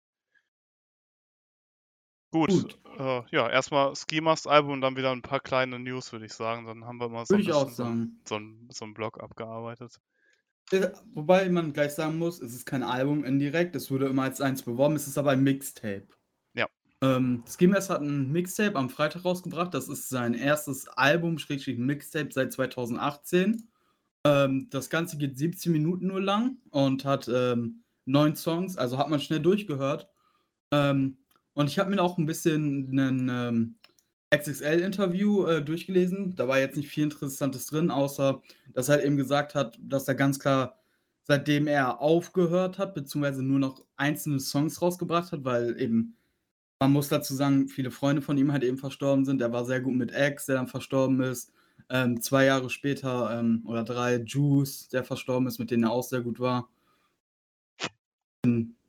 Gut, Gut. Äh, ja, erstmal Mask Album und dann wieder ein paar kleine News, würde ich sagen. Dann haben wir mal so ein bisschen so, ein- sagen. so, ein, so einen Blog abgearbeitet. Äh, Wobei man gleich sagen muss, es ist kein Album indirekt, es wurde immer als eins beworben, es ist aber ein Mixtape. Ja. Ähm, Skimmers hat ein Mixtape am Freitag rausgebracht, das ist sein erstes Album, Schrägstrich Mixtape seit 2018. Ähm, das Ganze geht 17 Minuten nur lang und hat ähm, neun Songs, also hat man schnell durchgehört. Ähm, und ich habe mir auch ein bisschen ein ähm, XXL-Interview äh, durchgelesen. Da war jetzt nicht viel Interessantes drin, außer dass er halt eben gesagt hat, dass er ganz klar, seitdem er aufgehört hat, beziehungsweise nur noch einzelne Songs rausgebracht hat, weil eben, man muss dazu sagen, viele Freunde von ihm halt eben verstorben sind. Er war sehr gut mit X, der dann verstorben ist. Ähm, zwei Jahre später ähm, oder drei, Juice, der verstorben ist, mit denen er auch sehr gut war. Auf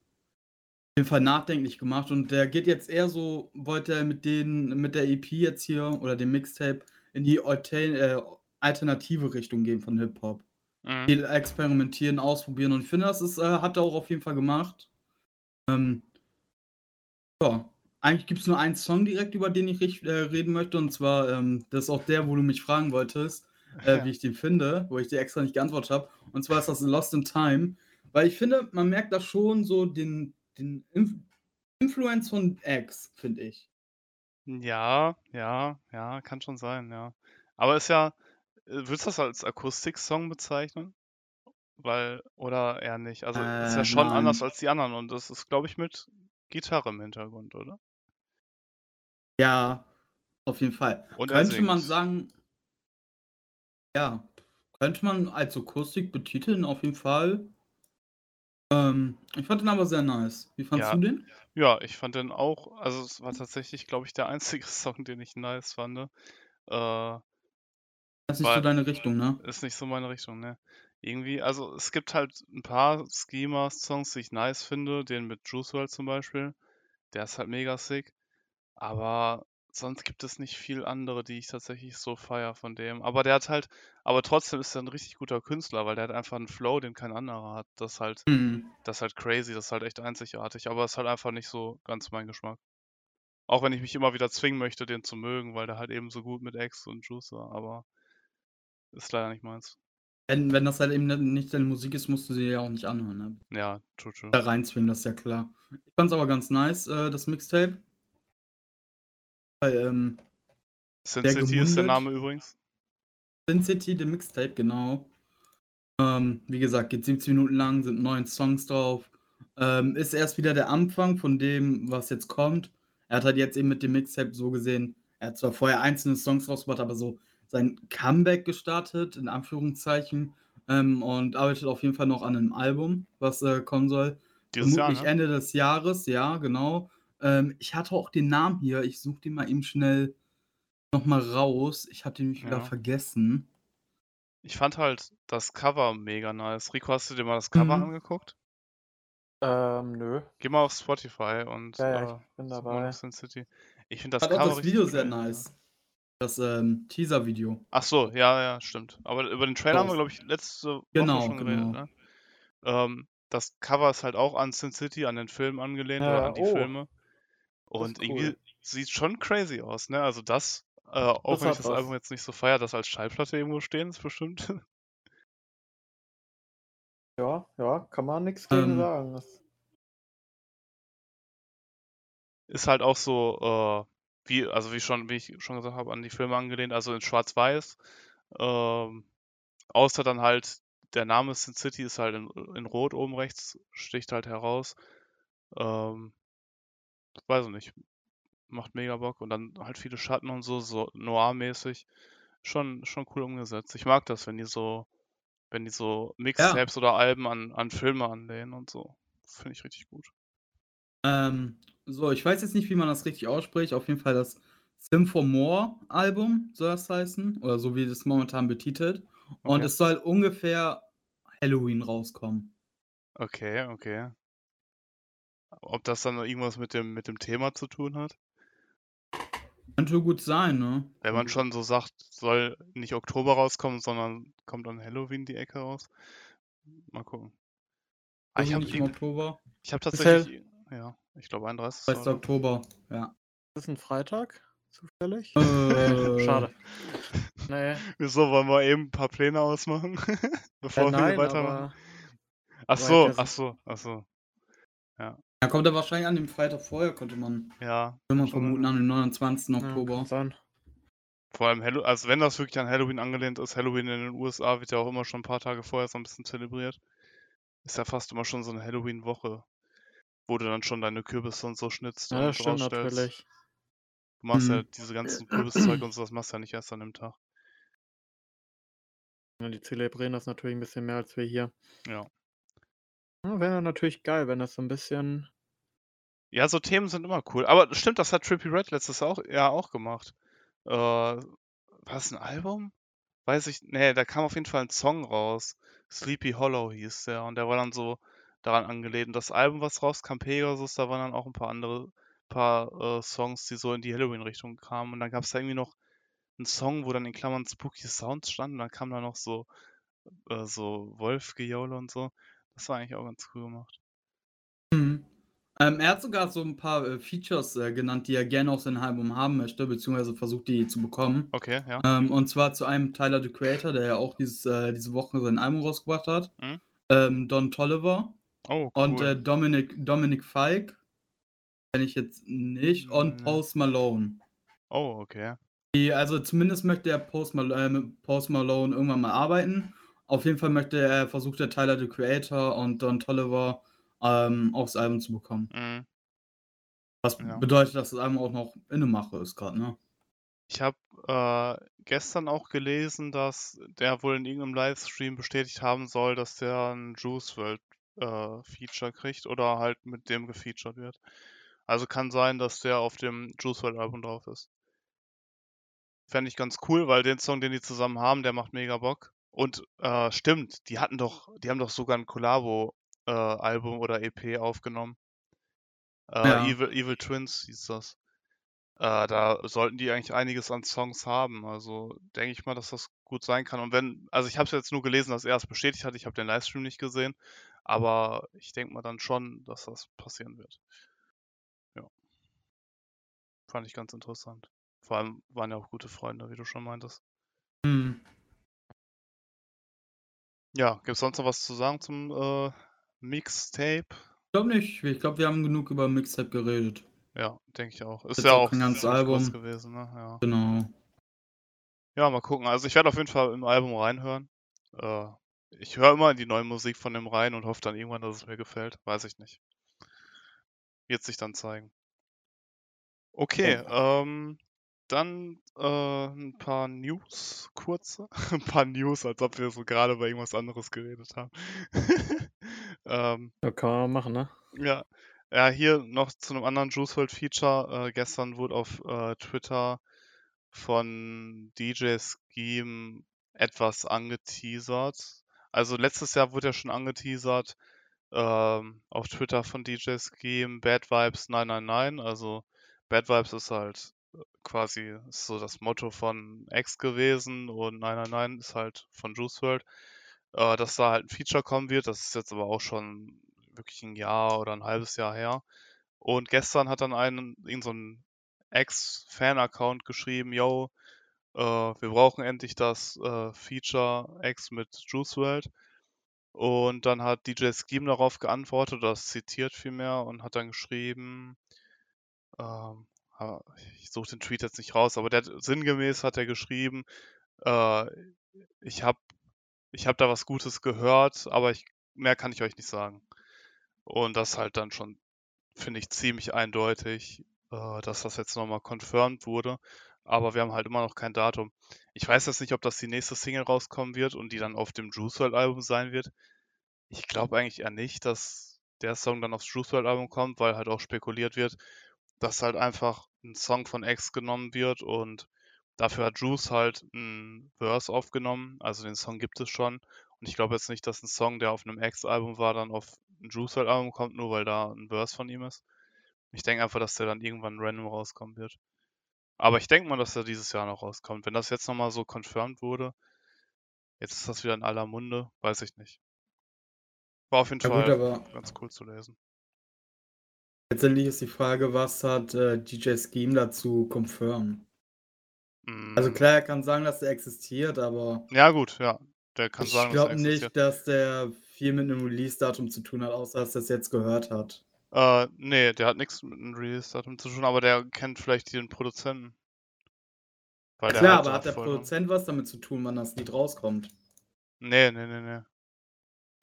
jeden Fall nachdenklich gemacht und der geht jetzt eher so, wollte er mit den, mit der EP jetzt hier oder dem Mixtape in die Alter äh, alternative Richtung gehen von Hip-Hop. Mhm. Viel experimentieren, ausprobieren und ich finde, das ist, äh, hat er auch auf jeden Fall gemacht. Ähm, ja, eigentlich gibt es nur einen Song direkt, über den ich äh, reden möchte und zwar, ähm, das ist auch der, wo du mich fragen wolltest, äh, Ja. wie ich den finde, wo ich dir extra nicht geantwortet habe. Und zwar ist das Lost in Time, weil ich finde, man merkt da schon so den, den Inf Influence von X, finde ich. Ja, ja, ja, kann schon sein, ja. Aber ist ja, äh, würdest du das als Akustik-Song bezeichnen? Weil, oder eher nicht? Also ist ja Äh, schon nein. anders als die anderen und das ist, glaube ich, mit Gitarre im Hintergrund, oder? Ja, auf jeden Fall. Und Könnte man sagen, ja, könnte man als Akustik betiteln, auf jeden Fall. Ähm, ich fand den aber sehr nice. Wie fandst Ja. du den? Ja, ich fand den auch, also es war tatsächlich, glaube ich, der einzige Song, den ich nice fand. Äh, Das ist nicht so deine Richtung, ne? ist nicht so meine Richtung, ne? Irgendwie, also es gibt halt ein paar Schema-Songs, die ich nice finde, den mit Juice WRLD zum Beispiel. Der ist halt mega sick. Aber sonst gibt es nicht viel andere, die ich tatsächlich so feier von dem. Aber der hat halt, aber trotzdem ist er ein richtig guter Künstler, weil der hat einfach einen Flow, den kein anderer hat. Das ist halt, Mhm. das ist halt crazy, das ist halt echt einzigartig. Aber es ist halt einfach nicht so ganz mein Geschmack. Auch wenn ich mich immer wieder zwingen möchte, den zu mögen, weil der halt eben so gut mit X und Juice war. Aber ist leider nicht meins. Wenn, wenn das halt eben nicht deine Musik ist, musst du sie ja auch nicht anhören, ne? Ja, true, true. Da reinzwingen, das ist ja klar. Ich fand's aber ganz nice, äh, das Mixtape. Weil, ähm, Sin der City ist der. Name übrigens. Sin City, the Mixtape, genau. Ähm, wie gesagt, geht 17 Minuten lang, sind neun Songs drauf. Ähm, ist erst wieder der Anfang von dem, was jetzt kommt. Er hat halt jetzt eben mit dem Mixtape so gesehen, er hat zwar vorher einzelne Songs rausgebracht, aber so sein Comeback gestartet, in Anführungszeichen. Ähm, und arbeitet auf jeden Fall noch an einem Album, was äh, kommen soll. Dieses Jahr, Vermutlich ne? Ende des Jahres, ja, genau. Ähm, ich hatte auch den Namen hier, ich suche den mal eben schnell nochmal raus. Ich hatte ihn nämlich wieder Ja. vergessen. Ich fand halt das Cover mega nice. Rico, hast du dir mal das Cover Mhm. angeguckt? Ähm, nö. Geh mal auf Spotify und Ja, ja, äh, ich bin dabei. City. Ich finde das Cover das Video sehr nice. Das ähm, Teaser-Video. Ach so, ja, ja, stimmt. Aber über den Trailer haben wir, glaube ich, letzte Woche Genau, schon geredet, genau. ne? Ähm, das Cover ist halt auch an Sin City, an den Film angelehnt oder Ja, an die oh. Filme. Und cool. irgendwie sieht schon crazy aus, ne? Also das, äh, auch wenn ich das was. Album jetzt nicht so feier, das als Schallplatte irgendwo stehen, ist bestimmt. Ja, ja, kann man nichts gegen Ähm, sagen. Das, ist halt auch so, äh, wie, also wie schon, wie ich schon gesagt habe, an die Filme angelehnt, also in Schwarz-Weiß. Ähm, außer dann halt, der Name Sin City ist halt in, in Rot oben rechts, sticht halt heraus. Ähm, weiß ich nicht. Macht mega Bock und dann halt viele Schatten und so, so noir-mäßig. Schon, schon cool umgesetzt. Ich mag das, wenn die so, wenn die so Mixtapes oder Alben an, an Filme anlehnen und so. Finde ich richtig gut. Ähm, so, ich weiß jetzt nicht, wie man das richtig ausspricht. Auf jeden Fall das Symphomore Album, soll das heißen, oder so wie das momentan betitelt. Und Okay. es soll ungefähr Halloween rauskommen. Okay, okay. Ob das dann noch irgendwas mit dem, mit dem Thema zu tun hat? Könnte gut sein, ne? Wenn man schon so sagt, soll nicht Oktober rauskommen, sondern kommt dann Halloween die Ecke raus. Mal gucken. Ah, ich habe nicht im Oktober. ich hab Ist tatsächlich, ja, ich glaube 31. 1. oder? Oktober, ja. Ist ein Freitag? Zufällig? Äh, Schade. Nee. Wieso, wollen wir eben ein paar Pläne ausmachen, bevor Ja, wir hier nein, weitermachen? aber Ach so, das- ach so, ach so. Da kommt er wahrscheinlich an dem Freitag vorher, könnte man, Ja, könnte man vermuten, an dem 29. ja, Oktober. sein. vor allem Hallo also wenn das wirklich an Halloween angelehnt ist, Halloween in den USA wird ja auch immer schon ein paar Tage vorher so ein bisschen zelebriert. Ist ja fast immer schon so eine Halloween-Woche, wo du dann schon deine Kürbisse und so schnitzt Ja, und stimmt rausstellst. natürlich. Du machst ja Mhm. diese ganzen Kürbiszeug und so, das machst du ja nicht erst an dem Tag. Ja, die zelebrieren das natürlich ein bisschen mehr als wir hier. Ja. Ja, Wäre natürlich geil, wenn das so ein bisschen. Ja, so Themen sind immer cool. Aber stimmt, das hat Trippie Red letztes auch, Jahr auch gemacht. Äh, war das ein Album? Weiß ich, nee, da kam auf jeden Fall ein Song raus. Sleepy Hollow hieß der und der war dann so daran angelehnt. Das Album, was rauskam, Pegasus, da waren dann auch ein paar andere, paar äh, Songs, die so in die Halloween-Richtung kamen. Und dann gab es da irgendwie noch einen Song, wo dann in Klammern Spooky Sounds stand und dann kam da noch so, äh, so Wolfgejaule und so. Das war eigentlich auch ganz cool gemacht. Mhm. Ähm, er hat sogar so ein paar äh, Features äh, genannt, die er gerne auf sein Album haben möchte, beziehungsweise versucht, die zu bekommen. Okay, ja. Ähm, und zwar zu einem Tyler, the Creator, der ja auch dieses, äh, diese Woche sein Album rausgebracht hat. Mhm. Ähm, Don Tolliver Oh, cool. und äh, Dominic, Dominic Fike. Kenne ich jetzt nicht. Und Nee. Post Malone. oh, okay. Die, also zumindest möchte er Post, Mal äh, mit Post Malone irgendwann mal arbeiten. Auf jeden Fall möchte er, versucht der Tyler, the Creator und Don Tolliver ähm, aufs Album zu bekommen. Mhm. Was Ja. bedeutet, dass das Album auch noch in der Mache ist gerade, ne? Ich habe äh, gestern auch gelesen, dass der wohl in irgendeinem Livestream bestätigt haben soll, dass der ein Juice World äh, Feature kriegt oder halt mit dem gefeatured wird. Also kann sein, dass der auf dem Juice World Album drauf ist. Fände ich ganz cool, weil den Song, den die zusammen haben, der macht mega Bock. Und äh, stimmt, die hatten doch, die haben doch sogar ein Collabo-Album oder EP aufgenommen. Äh, Ja. Evil, Evil Twins hieß das. Äh, da sollten die eigentlich einiges an Songs haben. Also denke ich mal, dass das gut sein kann. Und wenn, also ich habe es jetzt nur gelesen, dass er es bestätigt hat. Ich habe den Livestream nicht gesehen. Aber ich denke mal dann schon, dass das passieren wird. Ja. Fand ich ganz interessant. Vor allem waren ja auch gute Freunde, wie du schon meintest. Hm. Ja, gibt es sonst noch was zu sagen zum äh, Mixtape? Ich glaube nicht. Ich glaube, wir haben genug über Mixtape geredet. Ja, denke ich auch. Ist Jetzt ja auch kein ganzes Album. gewesen, ne? Ja. Genau. Ja, mal gucken. Also ich werde auf jeden Fall im Album reinhören. Äh, ich höre immer in die neue Musik von dem rein und hoffe dann irgendwann, dass es mir gefällt. Weiß ich nicht. Wird sich dann zeigen. Okay, ähm, dann äh, ein paar News, kurze. ein paar News, als ob wir so gerade bei irgendwas anderes geredet haben. ähm, Ja, kann man machen, ne? ja, ja, hier noch zu einem anderen Juice WRLD Feature. Äh, gestern wurde auf äh, Twitter von DJ Scheme etwas angeteasert. Also letztes Jahr wurde ja schon angeteasert ähm, auf Twitter von DJ Scheme Bad Vibes 999. Also Bad Vibes ist halt äh, quasi ist so das Motto von X gewesen und 999 ist halt von Juice WRLD. Äh, dass da halt ein Feature kommen wird, das ist jetzt aber auch schon wirklich ein Jahr oder ein halbes Jahr her. Und gestern hat dann einen, irgend so ein Ex-Fan-Account geschrieben, yo, äh, wir brauchen endlich das äh, Feature X mit Juice WRLD. Und dann hat DJ Scheme darauf geantwortet, das zitiert vielmehr, und hat dann geschrieben, ähm, ich suche den Tweet jetzt nicht raus, aber der sinngemäß hat er geschrieben, äh, ich habe ich hab da was Gutes gehört, aber ich, mehr kann ich euch nicht sagen. Und das halt dann schon, finde ich, ziemlich eindeutig, äh, dass das jetzt nochmal confirmed wurde. Aber wir haben halt immer noch kein Datum. Ich weiß jetzt nicht, ob das die nächste Single rauskommen wird und die dann auf dem Juice WRLD Album sein wird. Ich glaube eigentlich eher nicht, dass der Song dann aufs Juice WRLD Album kommt, weil halt auch spekuliert wird, dass halt einfach 'n Song von X genommen wird und dafür hat Juice halt 'n Verse aufgenommen. Also, den Song gibt es schon. Und ich glaube jetzt nicht, dass 'n Song, der auf 'nem X-Album war, dann auf 'n Juice WRLD-Album kommt, nur weil da 'n Verse von ihm ist. Ich denke einfach, dass der dann irgendwann random rauskommen wird. Aber ich denke mal, dass der dieses Jahr noch rauskommt. Wenn das jetzt noch mal so confirmed wurde jetzt ist das wieder in aller Munde, weiß ich nicht. War auf jeden Ja gut, Fall aber ganz cool zu lesen. letztendlich ist die Frage, was hat, äh, DJ Scheme dazu confirmed? Also Hm. klar, er kann sagen, dass er existiert, aber Ja gut, ja. Der kann ich sagen, er glaube nicht, dass der viel mit 'nem Release-Datum zu tun hat, außer dass er's jetzt gehört hat. Äh, ne, der hat nix mit 'nem Release-Datum zu tun, aber der kennt vielleicht den Produzenten. Weil klar, halt aber hat der Produzent was damit zu tun, wann das Lied rauskommt? Ne, ne, ne, ne.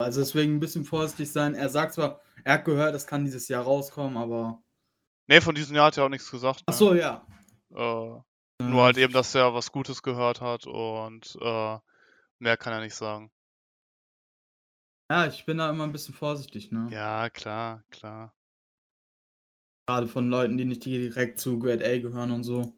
Also, deswegen 'n bisschen vorsichtig sein. Er sagt zwar, er hat gehört, es kann dieses Jahr rauskommen, aber Ne, von diesem Jahr hat er auch nix gesagt, Ach ne? so, ja. Äh, Nur halt eben, dass er was Gutes gehört hat und, äh, mehr kann er nicht sagen. Ja, ich bin da immer 'n bisschen vorsichtig, ne? Ja, klar, klar. Grade von Leuten, die nicht direkt zu Grade A gehören und so.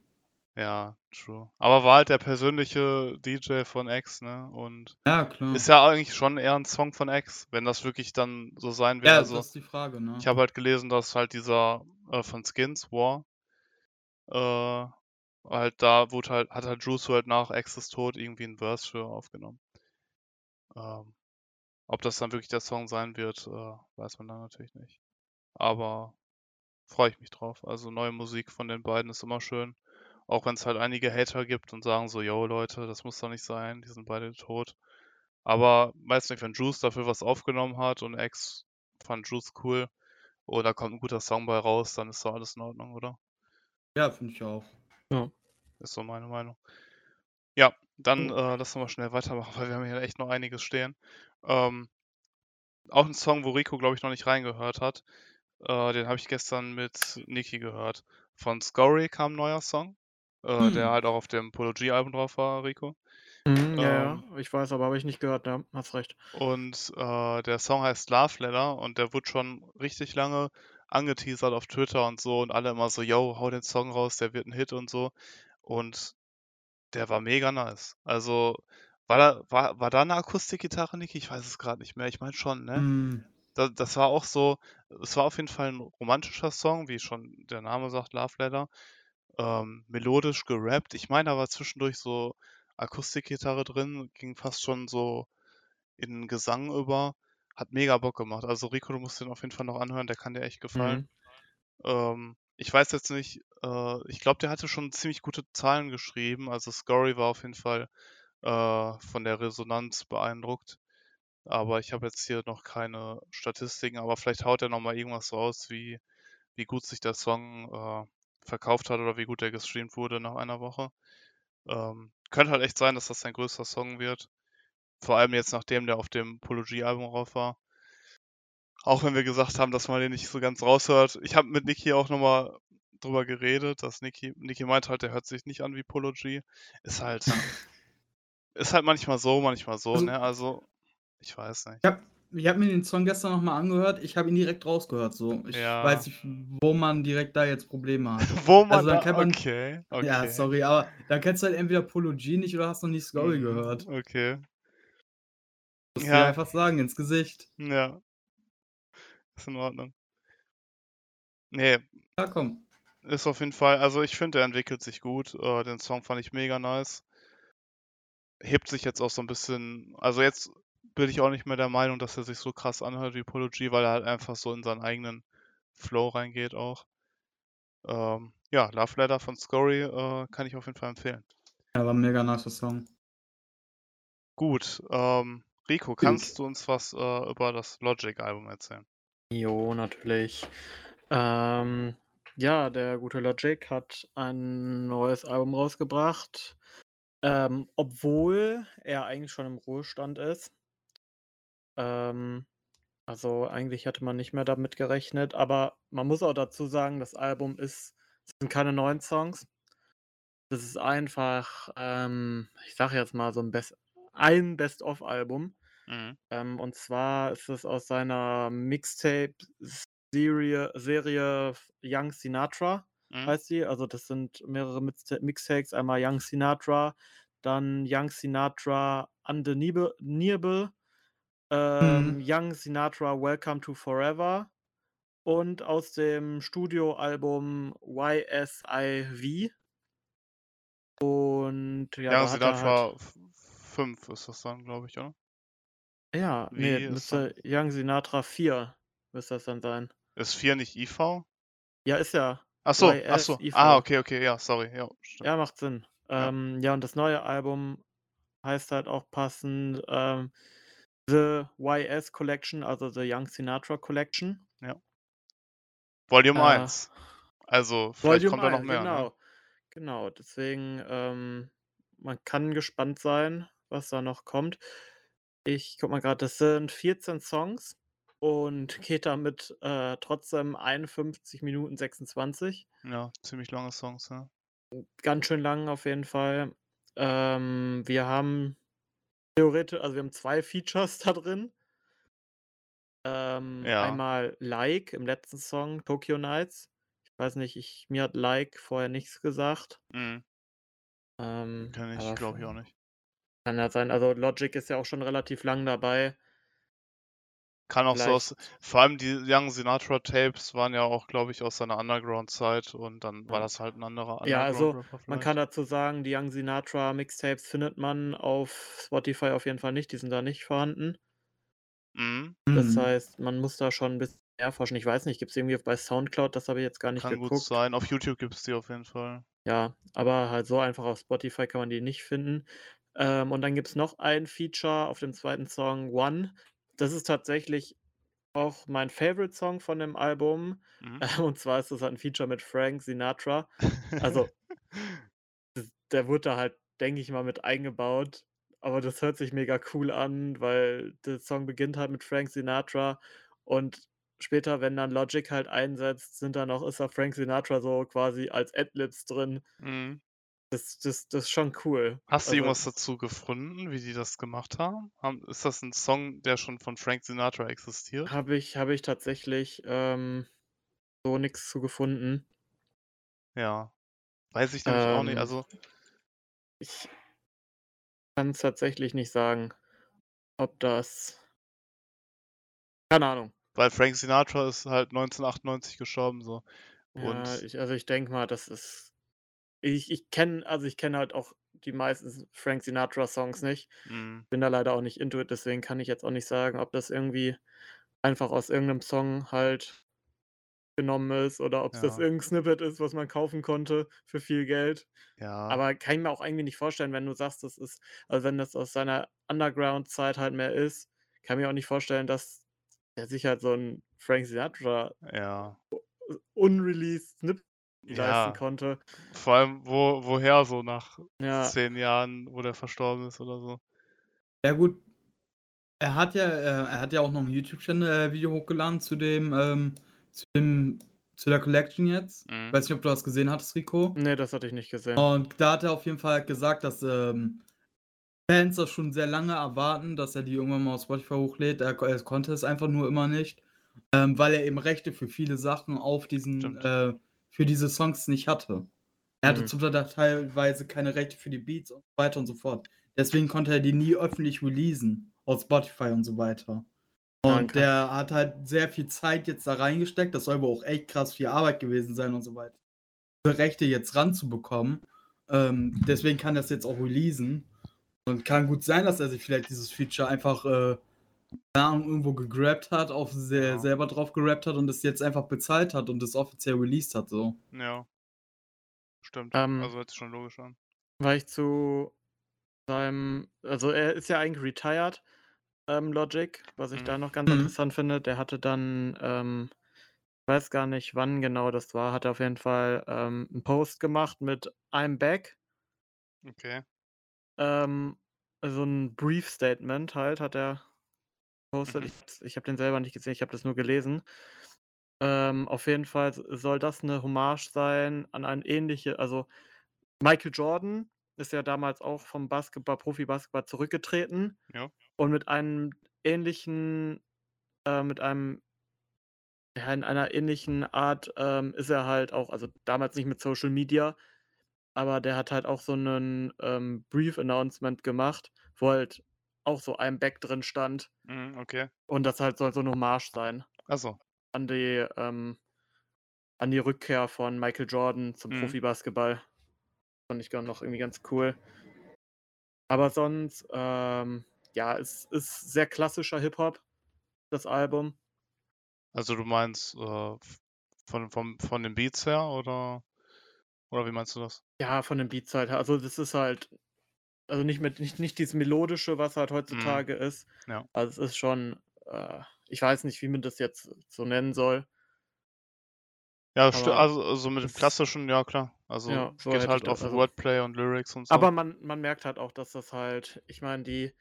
Ja, true. Aber war halt der persönliche DJ von X, ne? Und Ja, klar. ist ja eigentlich schon eher 'n Song von X, wenn das wirklich dann so sein wird. Ja, Also, das ist die Frage, ne? ich habe halt gelesen, dass halt dieser, äh, von Skins, War äh, halt da wurde halt hat halt Juice WRLD nach X's Tod irgendwie 'n Verse für aufgenommen. Ähm, ob das dann wirklich der Song sein wird, äh, weiß man dann natürlich nicht. Aber freue ich mich drauf. Also, neue Musik von den beiden ist immer schön. Auch wenn's halt einige Hater gibt und sagen so: „Jo Leute, das muss doch nicht sein, die sind beide tot.“ Aber weiß nicht, wenn Juice dafür was aufgenommen hat und X fand Juice cool und da kommt 'n guter Song bei raus, dann ist doch alles in Ordnung, oder? Ja, finde ich auch. Ja. Ist so meine Meinung. Ja, dann, äh, lass doch mal schnell weitermachen, weil wir haben hier echt noch einiges stehen. Ähm, auch 'n Song, wo Rico, glaube ich, noch nicht reingehört hat. Äh, den habe ich gestern mit Niki gehört. Von Scory kam 'n neuer Song, äh, der Hm. halt auch auf dem Polo G-Album drauf war, Rico. Mhm, ja, Ähm ja, ich weiß, aber habe ich nicht gehört, ja, hast recht. Und, äh, der Song heißt Love Letter und der wurde schon richtig lange angeteasert auf Twitter und so und alle immer so: „Jo, hau den Song raus, der wird 'n Hit“ und so. Und der war mega nice. Also, war da war war da 'ne Akustikgitarre, Niki? Ich weiß es grad nicht mehr. Ich meine schon, ne? Hm. Da das war auch so es war auf jeden Fall 'n romantischer Song, wie schon der Name sagt, Love Letter. Ähm, melodisch gerappt. Ich meine, da war zwischendurch so Akustikgitarre drin, ging fast schon so in Gesang über. Hat mega Bock gemacht. Also, Rico, du musst den auf jeden Fall noch anhören, der kann dir echt gefallen. Mhm. Ähm, ich weiß jetzt nicht, äh ich glaube, der hatte schon ziemlich gute Zahlen geschrieben. Also, Scory war auf jeden Fall, äh, von der Resonanz beeindruckt. Aber ich habe jetzt hier noch keine Statistiken, aber vielleicht haut er noch mal irgendwas raus, wie wie gut sich der Song, äh, verkauft hat oder wie gut der gestreamt wurde nach einer Woche. Ähm, könnte halt echt sein, dass das sein größter Song wird. Vor allem jetzt, nachdem der auf dem Polo G-Album drauf war. Auch wenn wir gesagt haben, dass man den nicht so ganz raushört. Ich habe mit Niki auch noch mal drüber geredet, dass Niki Niki meinte halt, der hört sich nicht an wie Polo G. Ist halt ist halt manchmal so, manchmal so, Also ne? Also, ich weiß nicht. Ich habe ich habe mir den Song gestern noch mal angehört. Ich habe ihn direkt rausgehört so. Ich Ja. weiß nicht, wo man direkt da jetzt Probleme hat. Wo man Also, da kennt man okay, Ja, okay. sorry, aber dann kennst du halt entweder Polo G nicht oder hast noch nie Scory Mhm, gehört. okay. Musst Ja. einfach sagen, ins Gesicht. Ja. Ist in Ordnung. Ne. Ja, komm. Ist auf jeden Fall also, ich finde, der entwickelt sich gut. Äh, den Song fand ich mega nice. Hebt sich jetzt auch so 'n bisschen also, jetzt bin ich auch nicht mehr der Meinung, dass er sich so krass anhört wie Polo G, weil er halt einfach so in seinen eigenen Flow reingeht auch. Ähm, ja, Love Letter von Scory, äh, kann ich auf jeden Fall empfehlen. Ja, war 'n mega nicer Song. Gut, ähm, Rico, kannst du uns was, äh, über das Logic-Album erzählen? Jo, natürlich. Ähm, ja, der gute Logic hat ein neues Album rausgebracht, ähm, obwohl er eigentlich schon im Ruhestand ist. Ähm, also, eigentlich hätte man nicht mehr damit gerechnet, aber man muss auch dazu sagen, das Album ist es sind keine neuen Songs. Das ist einfach, ähm, ich sage jetzt mal so 'n Best ein Best-of-Album. Mhm. Ähm, und zwar ist es aus seiner Mixtape-Serie Serie Young Sinatra. Mhm. heißt sie. Also das sind mehrere Mixta Mixtapes. Einmal Young Sinatra, dann Young Sinatra Undeniable, ähm, Mhm. Young Sinatra Welcome to Forever und aus dem Studioalbum YSIV. Und ja, er halt Sinatra 5 ist das dann, glaube ich, oder? Ja, Wie ne, ist dann müsste Young Sinatra 4 müsste das dann sein. Ist 4 nicht IV? Ja, ist ja Ach so, ach so. YSIV. Ah, okay, okay, ja, sorry. Ja, stimmt. Ja, macht Sinn. Ja. Ähm, ja, und das neue Album heißt halt auch passend, ähm, The YS Collection, also The Young Sinatra Collection. Ja. Volume Äh 1. Also, vielleicht Volume kommt da noch 1, mehr, ne? genau. Genau, deswegen, ähm, man kann gespannt sein, was da noch kommt. Ich gucke mal grad, das sind 14 Songs und geht damit, äh, trotzdem 51 Minuten 26. Ja, ziemlich lange Songs, ja. Ganz schön lang auf jeden Fall. Ähm, wir haben theoreti also, wir haben 2 Features da drin. Ähm, Ja. einmal Like im letzten Song, Tokyo Nights. Ich weiß nicht, ich mir hat Like vorher nichts gesagt. Mhm. Ähm, Kenne ich, glaube ich, auch nicht. Kann ja sein. Also, Logic ist ja auch schon relativ lang dabei. Kann auch so aus Vielleicht vor allem die Young Sinatra Tapes waren ja auch, glaube ich, aus seiner Underground-Zeit und dann war Ja. das halt 'n anderer Ja, also, man vielleicht. kann dazu sagen, die Young Sinatra Mixtapes findet man auf Spotify auf jeden Fall nicht, die sind da nicht vorhanden. Mhm. Das Mhm. heißt, man muss da schon 'n bisschen mehr forschen. Ich weiß nicht, gibt's irgendwie bei Soundcloud? Das habe ich jetzt gar nicht Kann gut geguckt. sein. Auf YouTube gibt's die auf jeden Fall. Ja, aber halt so einfach auf Spotify kann man die nicht finden. Ähm, und dann gibt's noch ein Feature auf dem zweiten Song, One. Das ist tatsächlich auch mein Favorite Song von dem Album. Mhm. Und zwar ist das halt 'n Feature mit Frank Sinatra. Also der wurde da halt, denke ich mal, mit eingebaut, aber das hört sich mega cool an, weil der Song beginnt halt mit Frank Sinatra und später, wenn dann Logic halt einsetzt, sind da noch ist da Frank Sinatra so quasi als Adlibs drin. Mhm. Das das das ist schon cool. Hast du Also irgendwas dazu gefunden, wie die das gemacht haben? Ist das 'n Song, der schon von Frank Sinatra existiert? Habe ich habe ich tatsächlich, ähm, so nix zu gefunden. Ja. Weiß ich nämlich auch nicht. Ähm Also ich kann's tatsächlich nicht sagen, ob das keine Ahnung. Weil Frank Sinatra ist halt 1998 gestorben so. Ja, Und ich also, ich denke mal, das ist ich ich kenne also, ich kenne halt auch die meisten Frank Sinatra Songs nicht. Mhm. Bin da leider auch nicht into it, deswegen kann ich jetzt auch nicht sagen, ob das irgendwie einfach aus irgend 'nem Song halt genommen ist oder ob's das Ja. irgend 'n Snippet ist, was man kaufen konnte für viel Geld. Ja. Aber kann ich mir auch irgendwie nicht vorstellen, wenn du sagst, das ist also, wenn das aus seiner Underground-Zeit halt mehr ist, kann ich mir auch nicht vorstellen, dass er sich halt so 'n Frank Sinatra Ja. unreleased Snippet leisten Ja. konnte. Vor allem, wo woher so nach Ja. 10 Jahren, wo der verstorben ist oder so. Ja gut. Er hat ja äh, er hat ja auch noch 'n YouTube-Channel äh, Video hochgeladen zu dem ähm, zu dem zu der Collection jetzt. Mhm. Weiß nicht, ob du das gesehen hattest, Rico? Ne, das hatte ich nicht gesehen. Und da hat er auf jeden Fall gesagt, dass, ähm, Fans das schon sehr lange erwarten, dass er die irgendwann mal auf Spotify hochlädt. Er er konnte es einfach nur immer nicht, ähm, weil er eben Rechte für viele Sachen auf diesen äh, für diese Songs nicht hatte. Er hatte Mhm. zum Teil teilweise keine Rechte für die Beats und so weiter und so fort. Deswegen konnte er die nie öffentlich releasen auf Spotify und so weiter. Ja, Und okay. der hat halt sehr viel Zeit jetzt da reingesteckt. Das soll aber auch echt krass viel Arbeit gewesen sein und so weiter. Diese Rechte jetzt ranzubekommen. Ähm, deswegen kann er's jetzt auch releasen. Und kann gut sein, dass er sich vielleicht dieses Feature einfach, äh, Ahnung, irgendwo gegrabt hat, auf se Ja. selber drauf gerappt hat und es jetzt einfach bezahlt hat und es offiziell released hat so. Ja. Stimmt. Ähm Also, hört sich schon logisch an. Weil ich zu seinem also, er ist ja eigentlich retired, ähm, Logic, was ich Mhm. da noch ganz Mhm. interessant finde. Der hatte dann, ähm ich weiß gar nicht, wann genau das war, hat er auf jeden Fall, ähm, 'n Post gemacht mit „I'm back“. Okay. Ähm, so 'n Brief Statement halt hat er gepostet. Mhm. Ich ich habe den selber nicht gesehen, ich habe das nur gelesen. Ähm, auf jeden Fall soll das 'ne Hommage sein an ein ähnliche also, Michael Jordan ist ja damals auch vom Basketball Profi-Basketball zurückgetreten Ja. und mit einem ähnlichen äh, mit einem Ja, in einer ähnlichen Art, ähm, ist er halt auch also damals nicht mit Social Media, aber der hat halt auch so 'nen, ähm, Brief-Announcement gemacht, wo halt auch so I'm Back drin stand. Mhm, okay. Und das halt soll so 'ne Hommage sein Ach so. an die, ähm an die Rückkehr von Michael Jordan zum Mhm. Profibasketball. Fand ich noch irgendwie ganz cool. Aber sonst, ähm, ja, es ist sehr klassischer Hip-Hop, das Album. Also, du meinst, äh, von vom von den Beats her oder oder wie meinst du das? Ja, von den Beats halt. Also, das ist halt also nicht mit nicht nicht dieses Melodische, was halt Mhm. heutzutage ist. Ja. Also, es ist schon, äh ich weiß nicht, wie man das jetzt so nennen soll. Ja, Aber also so mit dem klassischen, ja klar. Also, Ja, es so geht halt auf also Wordplay und Lyrics und so. Aber man man merkt halt auch, dass das halt ich meine, die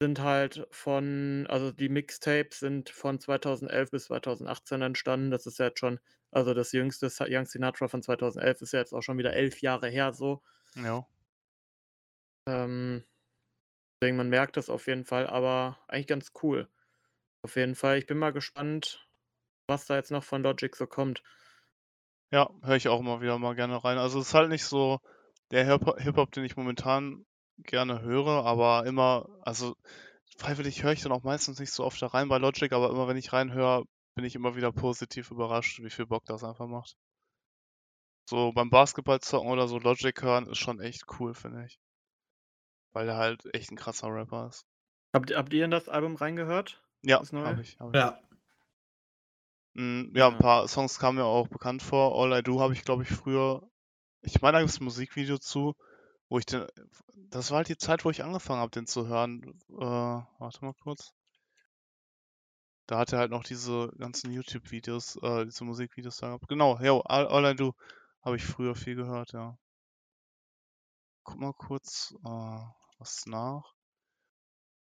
sind halt von also die Mixtapes sind von 2011 bis 2018 entstanden. Das ist ja jetzt schon also das jüngste Young Sinatra von 2011 ist ja jetzt auch schon wieder 11 Jahre her so. Ja. Ähm, deswegen, man merkt das auf jeden Fall, aber eigentlich ganz cool. Auf jeden Fall. Ich bin mal gespannt, was da jetzt noch von Logic so kommt. Ja, höre ich auch immer wieder mal gerne rein. Also, es ist halt nicht so der Hip Hip-Hop, den ich momentan gerne höre, aber immer also freiwillig höre ich dann auch meistens nicht so oft da rein bei Logic, aber immer wenn ich reinhöre, bin ich immer wieder positiv überrascht, wie viel Bock das einfach macht. So beim Basketball-Zocken oder so Logic hören ist schon echt cool, finde ich. Weil er halt echt 'n krasser Rapper ist. Habt ihr habt ihr in das Album reingehört? Ja, Das neue? habe ich, habe ich. Ja. Hm, ja, 'n Ja. paar Songs kamen mir auch bekannt vor. All I Do habe ich, glaube ich, früher ich meine, da gibt's 'n Musikvideo zu, wo ich den das war halt die Zeit, wo ich angefangen habe, den zu hören. Äh, warte mal kurz. Da hat er halt noch diese ganzen YouTube-Videos, äh, diese Musikvideos da gehabt. Genau, jo, All All I Do habe ich früher viel gehört, ja. Gucke mal kurz, äh, was nach.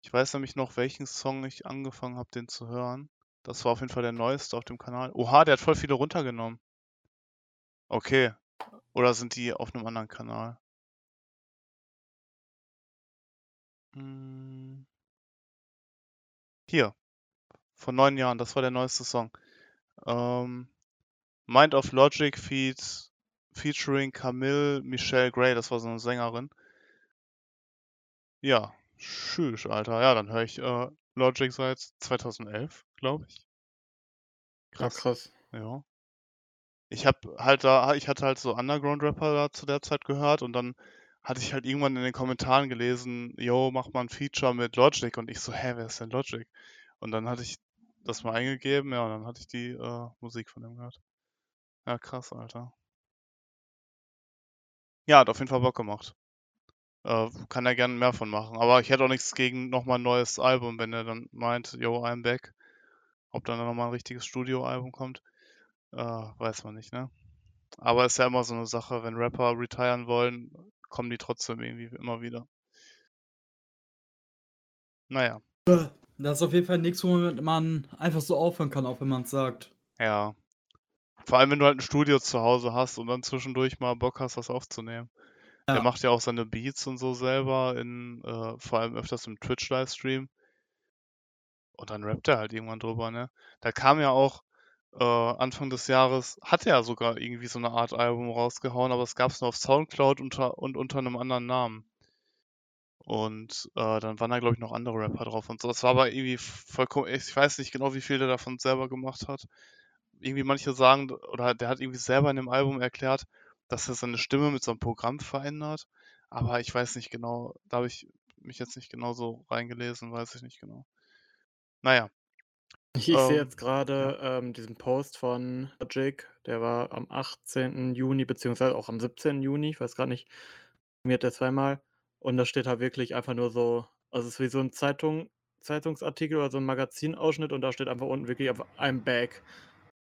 Ich weiß nämlich noch, welchen Song ich angefangen habe, den zu hören. Das war auf jeden Fall der neueste auf dem Kanal. Oha, der hat voll viele runtergenommen. Okay. Oder sind die auf 'nem anderen Kanal? Hm. Hier. Vor 9 Jahren, das war der neueste Song. Ähm, Mind of Logic feat featuring Camille Michelle Gray, das war so 'ne Sängerin. Ja, tschüss, Alter. Ja, dann höre ich, äh, Logic seit 2011, glaube ich. Ja, Krass. krass. Ja. Ich habe halt da ich hatte halt so Underground-Rapper da zu der Zeit gehört und dann hatte ich halt irgendwann in den Kommentaren gelesen: „Jo, mach mal 'n Feature mit Logic.“ Und ich so: „Hä, wer ist denn Logic?“ Und dann hatte ich das mal eingegeben, ja, und dann hatte ich die, äh, Musik von dem gehört. Ja, krass, Alter. Ja, hat auf jeden Fall Bock gemacht. Äh, kann er gerne mehr von machen. Aber ich hätte auch nichts gegen noch mal 'n neues Album, wenn er dann meint: „Jo, I'm back.“ Ob dann noch mal 'n richtiges Studioalbum kommt, äh, weiß man nicht, ne? Aber ist ja immer so 'ne Sache, wenn Rapper retiren wollen, kommen die trotzdem irgendwie immer wieder. Na ja. Das ist auf jeden Fall nix, womit man einfach so aufhören kann, auch wenn man's sagt. Ja. Vor allem, wenn du halt 'n Studio zu Hause hast und dann zwischendurch mal Bock hast, was aufzunehmen. Der Ja. macht ja auch seine Beats und so selber in äh, vor allem öfters im Twitch-Livestream. Und dann rappt er halt irgendwann drüber, ne? Da kam ja auch, äh, Anfang des Jahres hat er sogar irgendwie so 'ne Art Album rausgehauen, aber das gab's nur auf Soundcloud unter und unter 'nem anderen Namen. Und, äh, dann waren da, glaube ich, noch andere Rapper drauf und so. Das war aber irgendwie vollkommen ich weiß nicht genau, wie viel der davon selber gemacht hat. Irgendwie manche sagen oder der hat irgendwie selber in dem Album erklärt, dass er seine Stimme mit so 'nem Programm verändert, aber ich weiß nicht genau. Da habe ich mich jetzt nicht genau so reingelesen, weiß ich nicht genau. Na ja. Ich ich sehe Ähm, jetzt grade, ähm, diesen Post von Logic, der war am 18. Juni beziehungsweise auch am 17. Juni, ich weiß grad nicht. Mir hat der zweimal und da steht halt wirklich einfach nur so also, es ist wie so 'n Zeitung Zeitungsartikel oder so 'n Magazinausschnitt und da steht einfach unten wirklich einfach I'm back.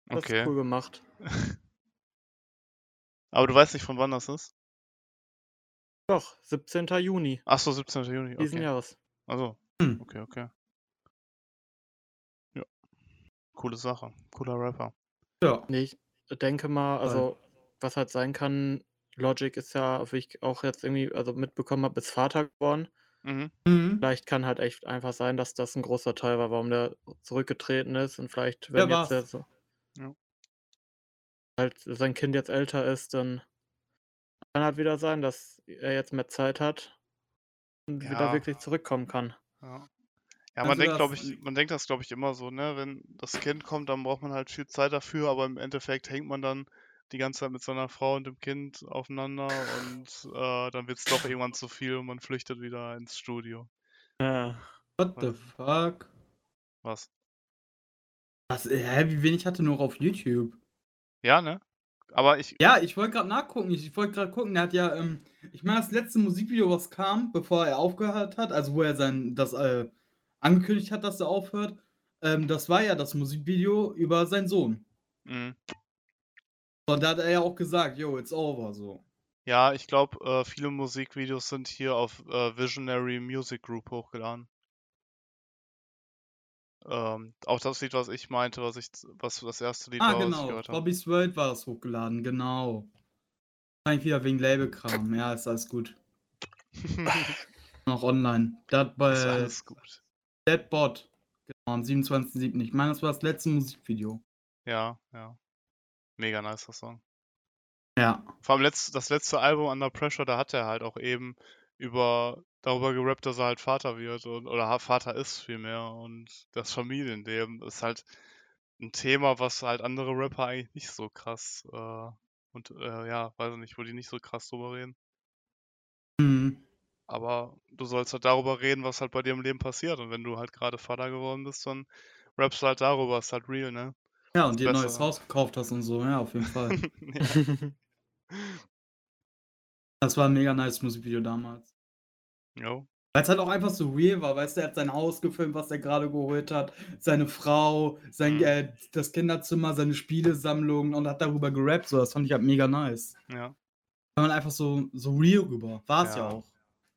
Das ist Okay. cool gemacht. Aber du weißt nicht, von wann das ist? Doch, 17. Juni. Ach so, 17. Juni, Diesen okay. Jahres. Ach so. Hm. Okay, okay. Ja. Coole Sache. Cooler Rapper. Ja. Ne, ich denke mal also, was halt sein kann Logic ist ja, wie ich auch jetzt irgendwie also mitbekommen habe, ist Vater geworden. Mhm. Mhm. Vielleicht kann halt echt einfach sein, dass das 'n großer Teil war, warum der zurückgetreten ist und vielleicht, wenn jetzt der so Ja. Halt sein Kind jetzt älter ist, dann kann halt wieder sein, dass er jetzt mehr Zeit hat und wieder Ja. wirklich zurückkommen kann. Ja. Ja, man du denkt, glaube das- ich, man denkt das, glaube ich, immer so, ne? Wenn das Kind kommt, dann braucht man halt viel Zeit dafür, aber im Endeffekt hängt man dann die ganze Zeit mit seiner Frau und dem Kind aufeinander und äh, dann wird es doch irgendwann zu viel und man flüchtet wieder ins Studio. Ja. What the fuck? Was? Was, hä, wie wenig hatte nur auf YouTube? Ja, ne? Aber ich, Ja, ich wollte gerade nachgucken. Ich, ich wollte gerade gucken. Der hat ja, ähm, ich meine, das letzte Musikvideo, was kam, bevor er aufgehört hat, also wo er sein, das äh, angekündigt hat, dass er aufhört, ähm, das war ja das Musikvideo über seinen Sohn. mh, Und da hat er ja auch gesagt, yo, it's over, so. ja, ich glaube, äh, viele Musikvideos sind hier auf äh, Visionary Music Group hochgeladen. Ähm, auch das Lied, was ich meinte, was ich, was das erste Lied Ah, war, was ich genau. gehört habe. Bobby's World war es hochgeladen, genau. Eigentlich wieder wegen Labelkram. Ja, ist alles gut. Noch online. Das ist bei alles gut. Deadbot. Genau, am 27.07. Ich meine, das war das letzte Musikvideo. Ja, ja. Mega nicer Song. Ja. Vor allem letzt, das letzte Album Under Pressure, da hat er halt auch eben über darüber gerappt, dass er halt Vater wird und oder Vater ist vielmehr und das Familienleben ist halt ein Thema, was halt andere Rapper eigentlich nicht so krass äh, und äh, ja, weiß ich nicht, wo die nicht so krass drüber reden. Mhm. Aber du sollst halt darüber reden, was halt bei dir im Leben passiert und wenn du halt gerade Vater geworden bist, dann rappst du halt darüber, ist halt real, ne? Ja, und dir ein neues. Haus gekauft hast und so. Ja, auf jeden Fall. Das war ein mega nice Musikvideo damals. Jo. Weil es halt auch einfach so real war, weißt du, er hat sein Haus gefilmt, was er gerade geholt hat, seine Frau, sein, Mhm. äh, das Kinderzimmer, seine Spielesammlung und hat darüber gerappt, so, das fand ich halt mega nice. Ja. Kann man einfach so, so real rüber. War es ja. Ja. auch.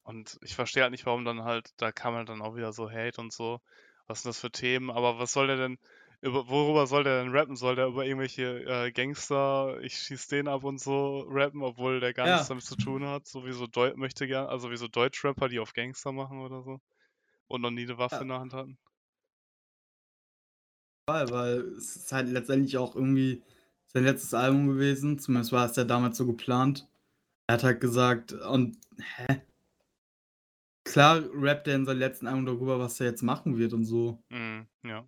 Und ich verstehe halt nicht, warum dann halt, da kam halt dann auch wieder so Hate und so. Was sind das für Themen? Aber was soll der denn, über, worüber soll der denn rappen? Soll der über irgendwelche äh, Gangster, ich schieß den ab und so rappen, obwohl der gar Ja. nichts damit zu tun hat? So wie so Deu möchte gern, also wie so Deutschrapper, die auf Gangster machen oder so. Und noch nie eine Waffe Ja. in der Hand hatten. Weil, weil es ist halt letztendlich auch irgendwie sein letztes Album gewesen. Zumindest war es ja damals so geplant. Er hat halt gesagt, und hä? Klar rappt er in seinem letzten Album darüber, was er jetzt machen wird und so. Mhm, ja.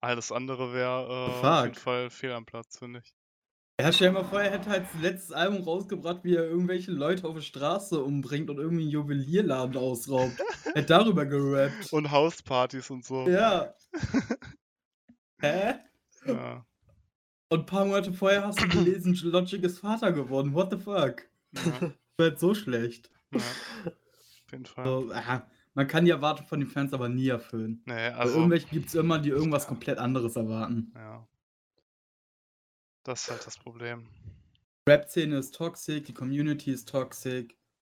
Alles andere wäre äh, auf jeden Fall fehl am Platz, finde ich. Ja, stell dir mal vor, er hätte halt das letzte Album rausgebracht, wie er irgendwelche Leute auf der Straße umbringt und irgendwie einen Juwelierladen ausraubt. er hätte darüber gerappt. Und Hauspartys und so. Ja. Hä? Ja, Und ein paar Monate vorher hast du gelesen, Logic ist Vater geworden. What the fuck? ja, Das wird so schlecht. ja. Auf jeden Fall. So, aha, man kann die Erwartung von den Fans aber nie erfüllen. Nee, also. irgendwelche gibt es immer, die irgendwas komplett anderes erwarten. Ja. Das ist halt das Problem. Rap-Szene ist toxisch, die Community ist toxisch.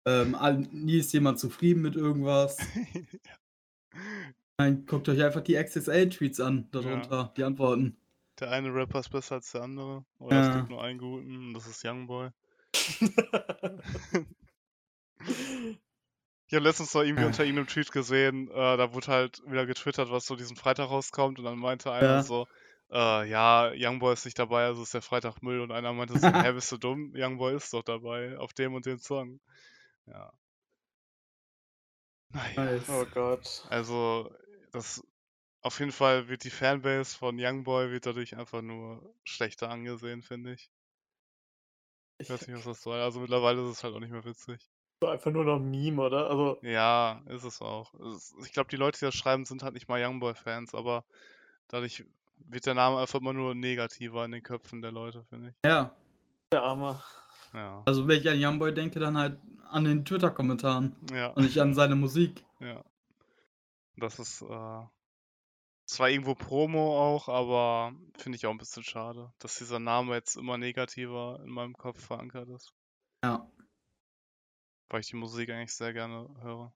Ähm, nie ist jemand zufrieden mit irgendwas. Dann guckt euch einfach die XSL-Tweets an darunter, die Antworten. Der eine Rapper ist besser als der andere. Oder es Ja. gibt nur einen guten, und das ist Youngboy. Ich habe letztens noch irgendwie Ja. unter irgendeinem Tweet gesehen, äh, da wurde halt wieder getwittert, was so diesen Freitag rauskommt und dann meinte einer Ja. so, äh, ja, Youngboy ist nicht dabei, also ist der Freitag Müll und einer meinte so, hä, bist du dumm? Youngboy ist doch dabei, auf dem und dem Song. Ja. Naja. Nice. oh Gott. Also, das auf jeden Fall wird die Fanbase von Youngboy wird dadurch einfach nur schlechter angesehen, finde ich. Ich weiß nicht, was das soll. Also mittlerweile ist es halt auch nicht mehr witzig. So einfach nur noch ein Meme, oder? Also, Ja, ist es auch. Es ist, ich glaube, die Leute, die das schreiben, sind halt nicht mal Youngboy-Fans, aber dadurch wird der Name einfach immer nur negativer in den Köpfen der Leute, finde ich. Ja, der Arme. Ja. also wenn ich an Youngboy denke, dann halt an den Twitter-Kommentaren Ja, und nicht an seine Musik. ja. Das ist äh, zwar irgendwo Promo auch, aber finde ich auch ein bisschen schade, dass dieser Name jetzt immer negativer in meinem Kopf verankert ist. Ja. Weil ich die Musik eigentlich sehr gerne höre.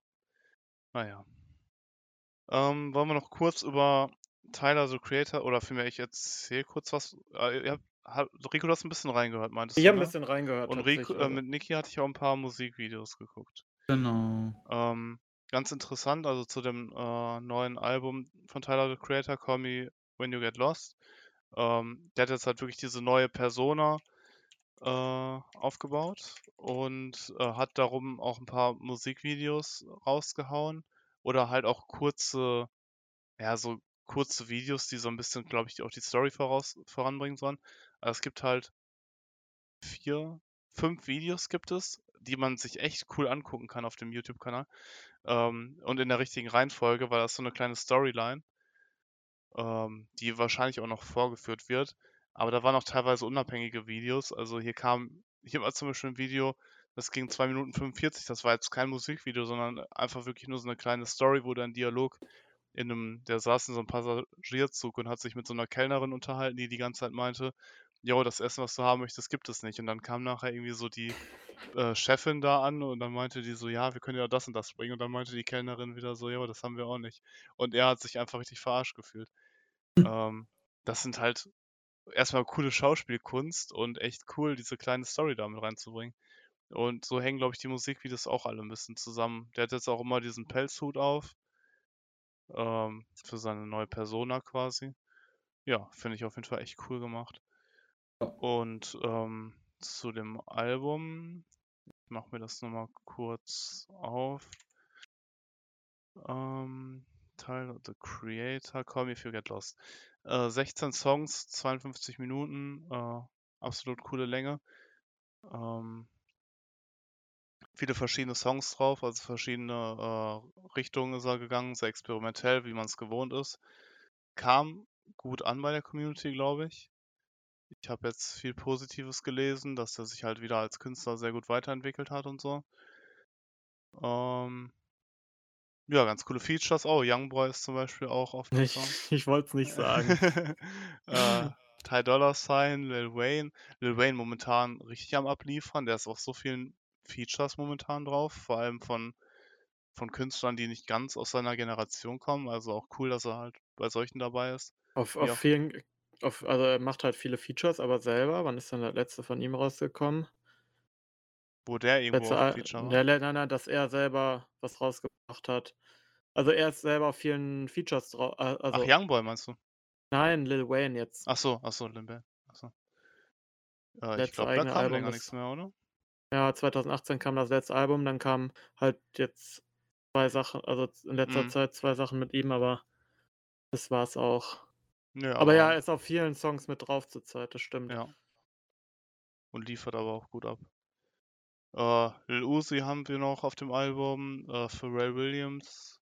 Naja. Ähm, wollen wir noch kurz über Tyler, the Creator, oder vielmehr ich erzähle kurz was. Äh, ihr habt, hat, Rico, du hast ein bisschen reingehört, meintest Ich du, habe ein ne? bisschen reingehört. Und Rico, äh, mit Niki hatte ich auch ein paar Musikvideos geguckt. Genau. Ähm, ganz interessant, also zu dem äh, neuen Album von Tyler, the Creator, Call Me When You Get Lost. Ähm, der hat jetzt halt wirklich diese neue Persona aufgebaut und äh, hat darum auch ein paar Musikvideos rausgehauen oder halt auch kurze, ja, so kurze Videos, die so ein bisschen, glaube ich, auch die Story voraus, voranbringen sollen. Also es gibt halt vier, fünf Videos gibt es, die man sich echt cool angucken kann auf dem YouTube-Kanal. Ähm, und in der richtigen Reihenfolge, weil das so eine kleine Storyline, ähm, die wahrscheinlich auch noch vorgeführt wird. Aber da waren auch teilweise unabhängige Videos. Also hier kam, hier war zum Beispiel ein Video, das ging 2 Minuten 45. Das war jetzt kein Musikvideo, sondern einfach wirklich nur so eine kleine Story, wo dann Dialog in einem, der saß in so einem Passagierzug und hat sich mit so einer Kellnerin unterhalten, die die ganze Zeit meinte, jo, das Essen, was du haben möchtest, gibt es nicht. Und dann kam nachher irgendwie so die äh, Chefin da an und dann meinte die so, ja, wir können ja das und das bringen. Und dann meinte die Kellnerin wieder so, ja, das haben wir auch nicht. Und er hat sich einfach richtig verarscht gefühlt. Hm. Ähm, das sind halt erstmal coole Schauspielkunst und echt cool, diese kleine Story damit reinzubringen. Und so hängen, glaube ich, die Musikvideos auch alle ein bisschen zusammen. Der hat jetzt auch immer diesen Pelzhut auf. Ähm, für seine neue Persona quasi. Ja, finde ich auf jeden Fall echt cool gemacht. Und ähm, zu dem Album, ich mache mir das nochmal kurz auf. Ähm, Tyler, The Creator, Call Me If You Get Lost. Äh, 16 Songs, 52 Minuten, äh, absolut coole Länge. Ähm, viele verschiedene Songs drauf, also verschiedene äh, Richtungen ist er gegangen, sehr experimentell, wie man es gewohnt ist. Kam gut an bei der Community, glaube ich. Ich habe jetzt viel Positives gelesen, dass er sich halt wieder als Künstler sehr gut weiterentwickelt hat und so. Ähm, ja, ganz coole Features. Oh, Youngboy ist zum Beispiel auch auf dem Ich, Song. ich wollte es nicht sagen. äh, Ty Dollar Sign, Lil Wayne. Lil Wayne momentan richtig am Abliefern. Der ist auf so vielen Features momentan drauf, vor allem von, von Künstlern, die nicht ganz aus seiner Generation kommen. Also auch cool, dass er halt bei solchen dabei ist. Auf, auf vielen, auf, also er macht halt viele Features, aber selber, wann ist denn der letzte von ihm rausgekommen? Wo der irgendwo Letzte, Feature war. der, nein, nein, dass er selber was rausgebracht hat. Also er ist selber auf vielen Features drauf. Also, Ach, Youngboy meinst du? nein, Lil Wayne jetzt. Ach so, ach so, Lil Wayne. Ach so. Äh, ich glaube, da kam Album länger ist- nichts mehr, oder? Ja, 2018 kam das letzte Album, dann kamen halt jetzt zwei Sachen, also in letzter Mhm. Zeit zwei Sachen mit ihm, aber das war's auch. Nö, Aber ja, er ist auf vielen Songs mit drauf zurzeit, das stimmt. Ja. Und liefert aber auch gut ab. Äh, Lil Uzi haben wir noch auf dem Album. Äh, Pharrell Williams.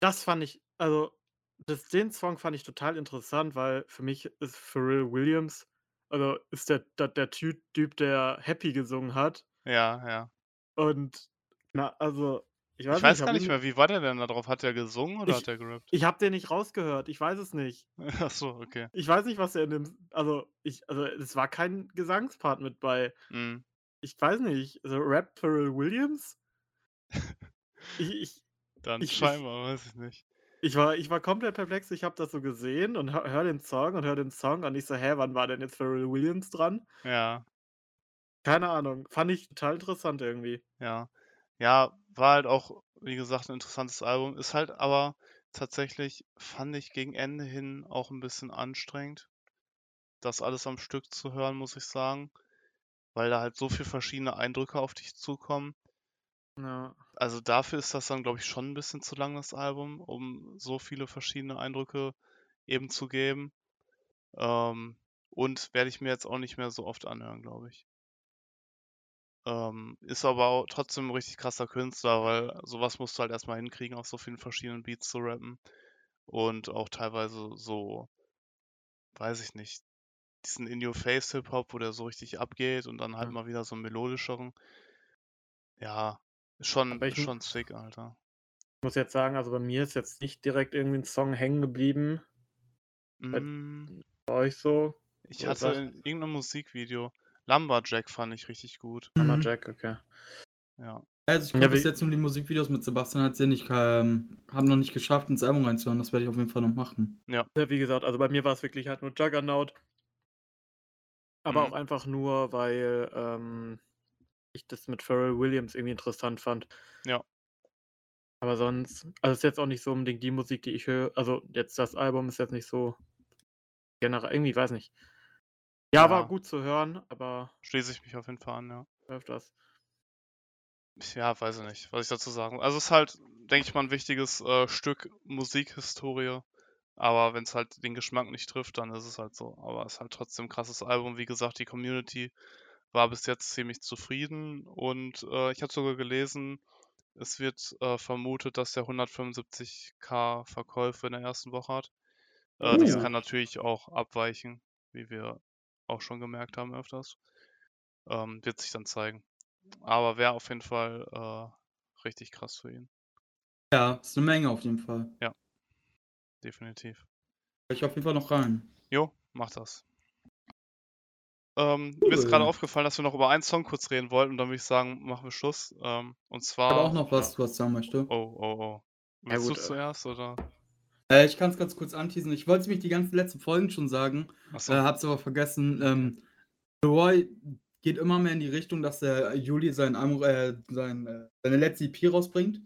Das fand ich, also das, den Song fand ich total interessant, weil für mich ist Pharrell Williams, also ist der, der, der Typ, der Happy gesungen hat. Ja, ja. Und na, also, ich weiß, Ich weiß hab gar nicht mehr, wie war der denn da drauf? Hat der gesungen oder Ich- hat der gerappt? Ich habe den nicht rausgehört, ich weiß es nicht. Ach so, okay. Ich weiß nicht, was er in dem, also ich, also es war kein Gesangspart mit bei. Mhm. Ich weiß nicht, also Rap Pharrell Williams? Ich, ich, Dann Ich- scheinbar, weiß ich nicht. Ich war, ich war komplett perplex. Ich habe das so gesehen und hör, hör den Song und hör den Song und ich so, hä, wann war denn jetzt Pharrell Williams dran? Ja, Keine Ahnung. Fand ich total interessant irgendwie. ja. Ja, war halt auch, wie gesagt, ein interessantes Album. Ist halt aber tatsächlich, fand ich gegen Ende hin auch ein bisschen anstrengend, das alles am Stück zu hören, muss ich sagen. Weil da halt so viele verschiedene Eindrücke auf dich zukommen. Ja. Also dafür ist das dann, glaube ich, schon ein bisschen zu lang, das Album, um so viele verschiedene Eindrücke eben zu geben. Ähm, und werde ich mir jetzt auch nicht mehr so oft anhören, glaube ich. Ähm, ist aber auch trotzdem ein richtig krasser Künstler, weil sowas musst du halt erstmal hinkriegen, auf so vielen verschiedenen Beats zu rappen. Und auch teilweise so, weiß ich nicht, diesen In-Your-Face-Hip-Hop, wo der so richtig abgeht und dann halt Ja. mal wieder so einen melodischeren. Ja, schon, ich schon sick, Alter. Ich muss jetzt sagen, also bei mir ist jetzt nicht direkt irgendwie ein Song hängen geblieben. Bei- Mm, Bei euch so? ich hatte was? in irgendeinem Musikvideo, Lumberjack fand ich richtig gut. Mhm. Jack, okay. Ja. Also ich Ja, gucke bis jetzt nur die Musikvideos mit Sebastian hat sie nicht, ähm, haben noch nicht geschafft, ins Album reinzuhören. Das werde ich auf jeden Fall noch machen. Ja, wie gesagt, also bei mir war es wirklich halt nur Juggernaut. Aber Mhm. auch einfach nur, weil ähm, ich das mit Pharrell Williams irgendwie interessant fand. Ja. Aber sonst, also es ist jetzt auch nicht so unbedingt die Musik, die ich höre. Also jetzt das Album ist jetzt nicht so generell, irgendwie, weiß nicht. Ja, Ja. war gut zu hören, aber Schließe ich mich auf jeden Fall an, ja. öfters. Ja, weiß ich nicht, was ich dazu sagen. Also es ist halt, denke ich mal, ein wichtiges äh, Stück Musikhistorie. Aber wenn es halt den Geschmack nicht trifft, dann ist es halt so. Aber es ist halt trotzdem ein krasses Album. Wie gesagt, die Community war bis jetzt ziemlich zufrieden. Und äh, ich habe sogar gelesen, es wird äh, vermutet, dass der 175k Verkäufe in der ersten Woche hat. Äh, das Uh. kann natürlich auch abweichen, wie wir auch schon gemerkt haben öfters. Ähm, wird sich dann zeigen. Aber wäre auf jeden Fall äh, richtig krass für ihn. Ja, ist eine Menge auf jeden Fall. Definitiv. Ich auf jeden Fall noch rein. Jo, mach das. Ähm, Mir ist gerade aufgefallen, dass wir noch über einen Song kurz reden wollten und dann würde ich sagen, machen wir Schluss. Ähm, und Ich zwar. habe auch noch was, Ja. was ich sagen möchte. Oh, oh, oh. Ja, Willst gut, du äh. zuerst oder? Äh, ich kann es ganz kurz anteasen. Ich wollte es mich die ganzen letzten Folgen schon sagen, Achso. äh, hab's aber vergessen. Ähm, Leroy geht immer mehr in die Richtung, dass der Juli sein, äh, sein, äh, seine letzte EP rausbringt.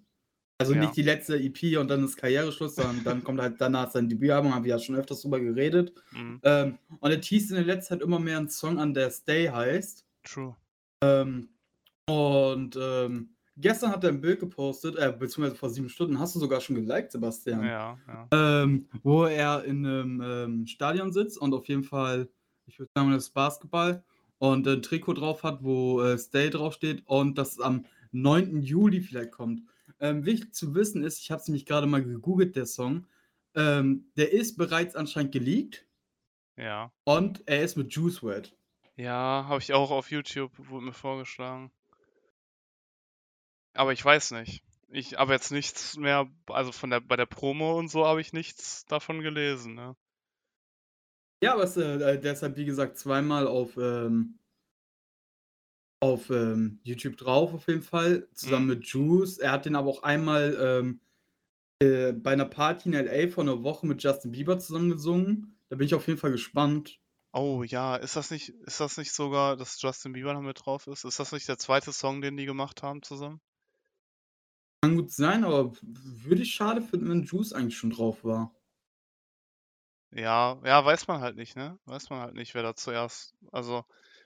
Also Ja. nicht die letzte EP und dann ist Karriereschluss, sondern dann kommt halt danach sein Debütalbum, haben wir ja schon öfters drüber geredet. Mhm. Ähm, und er teast in der letzten Zeit immer mehr einen Song an, der Stay heißt. True. Ähm, und ähm, gestern hat er ein Bild gepostet, äh, beziehungsweise vor sieben Stunden, hast du sogar schon geliked, Sebastian. Ja, ja. Ähm, wo er in einem ähm, Stadion sitzt und auf jeden Fall, ich würde sagen, das ist Basketball und ein Trikot drauf hat, wo äh, Stay draufsteht und das am 9. Juli vielleicht kommt. Ähm, wichtig zu wissen ist, ich habe es nämlich gerade mal gegoogelt, der Song. Ähm, der ist bereits anscheinend geleakt Ja. und er ist mit Juice WRLD. Ja, habe ich auch auf YouTube, wurde mir vorgeschlagen. Aber ich weiß nicht. Ich habe jetzt nichts mehr, also von der bei der Promo und so habe ich nichts davon gelesen, ne? Ja, aber es, äh, der ist halt, wie gesagt, zweimal auf, ähm, auf ähm, YouTube drauf, auf jeden Fall, zusammen Mhm. mit Juice. Er hat den aber auch einmal ähm, äh, bei einer Party in LA vor einer Woche mit Justin Bieber zusammen gesungen. Da bin ich auf jeden Fall gespannt. Oh ja, ist das nicht, ist das nicht sogar, dass Justin Bieber noch mit drauf ist? Ist das nicht der zweite Song, den die gemacht haben zusammen? Kann gut sein, aber würde ich schade finden, wenn Juice eigentlich schon drauf war. Ja, ja, weiß man halt nicht, ne? Weiß man halt nicht, wer da zuerst. Also,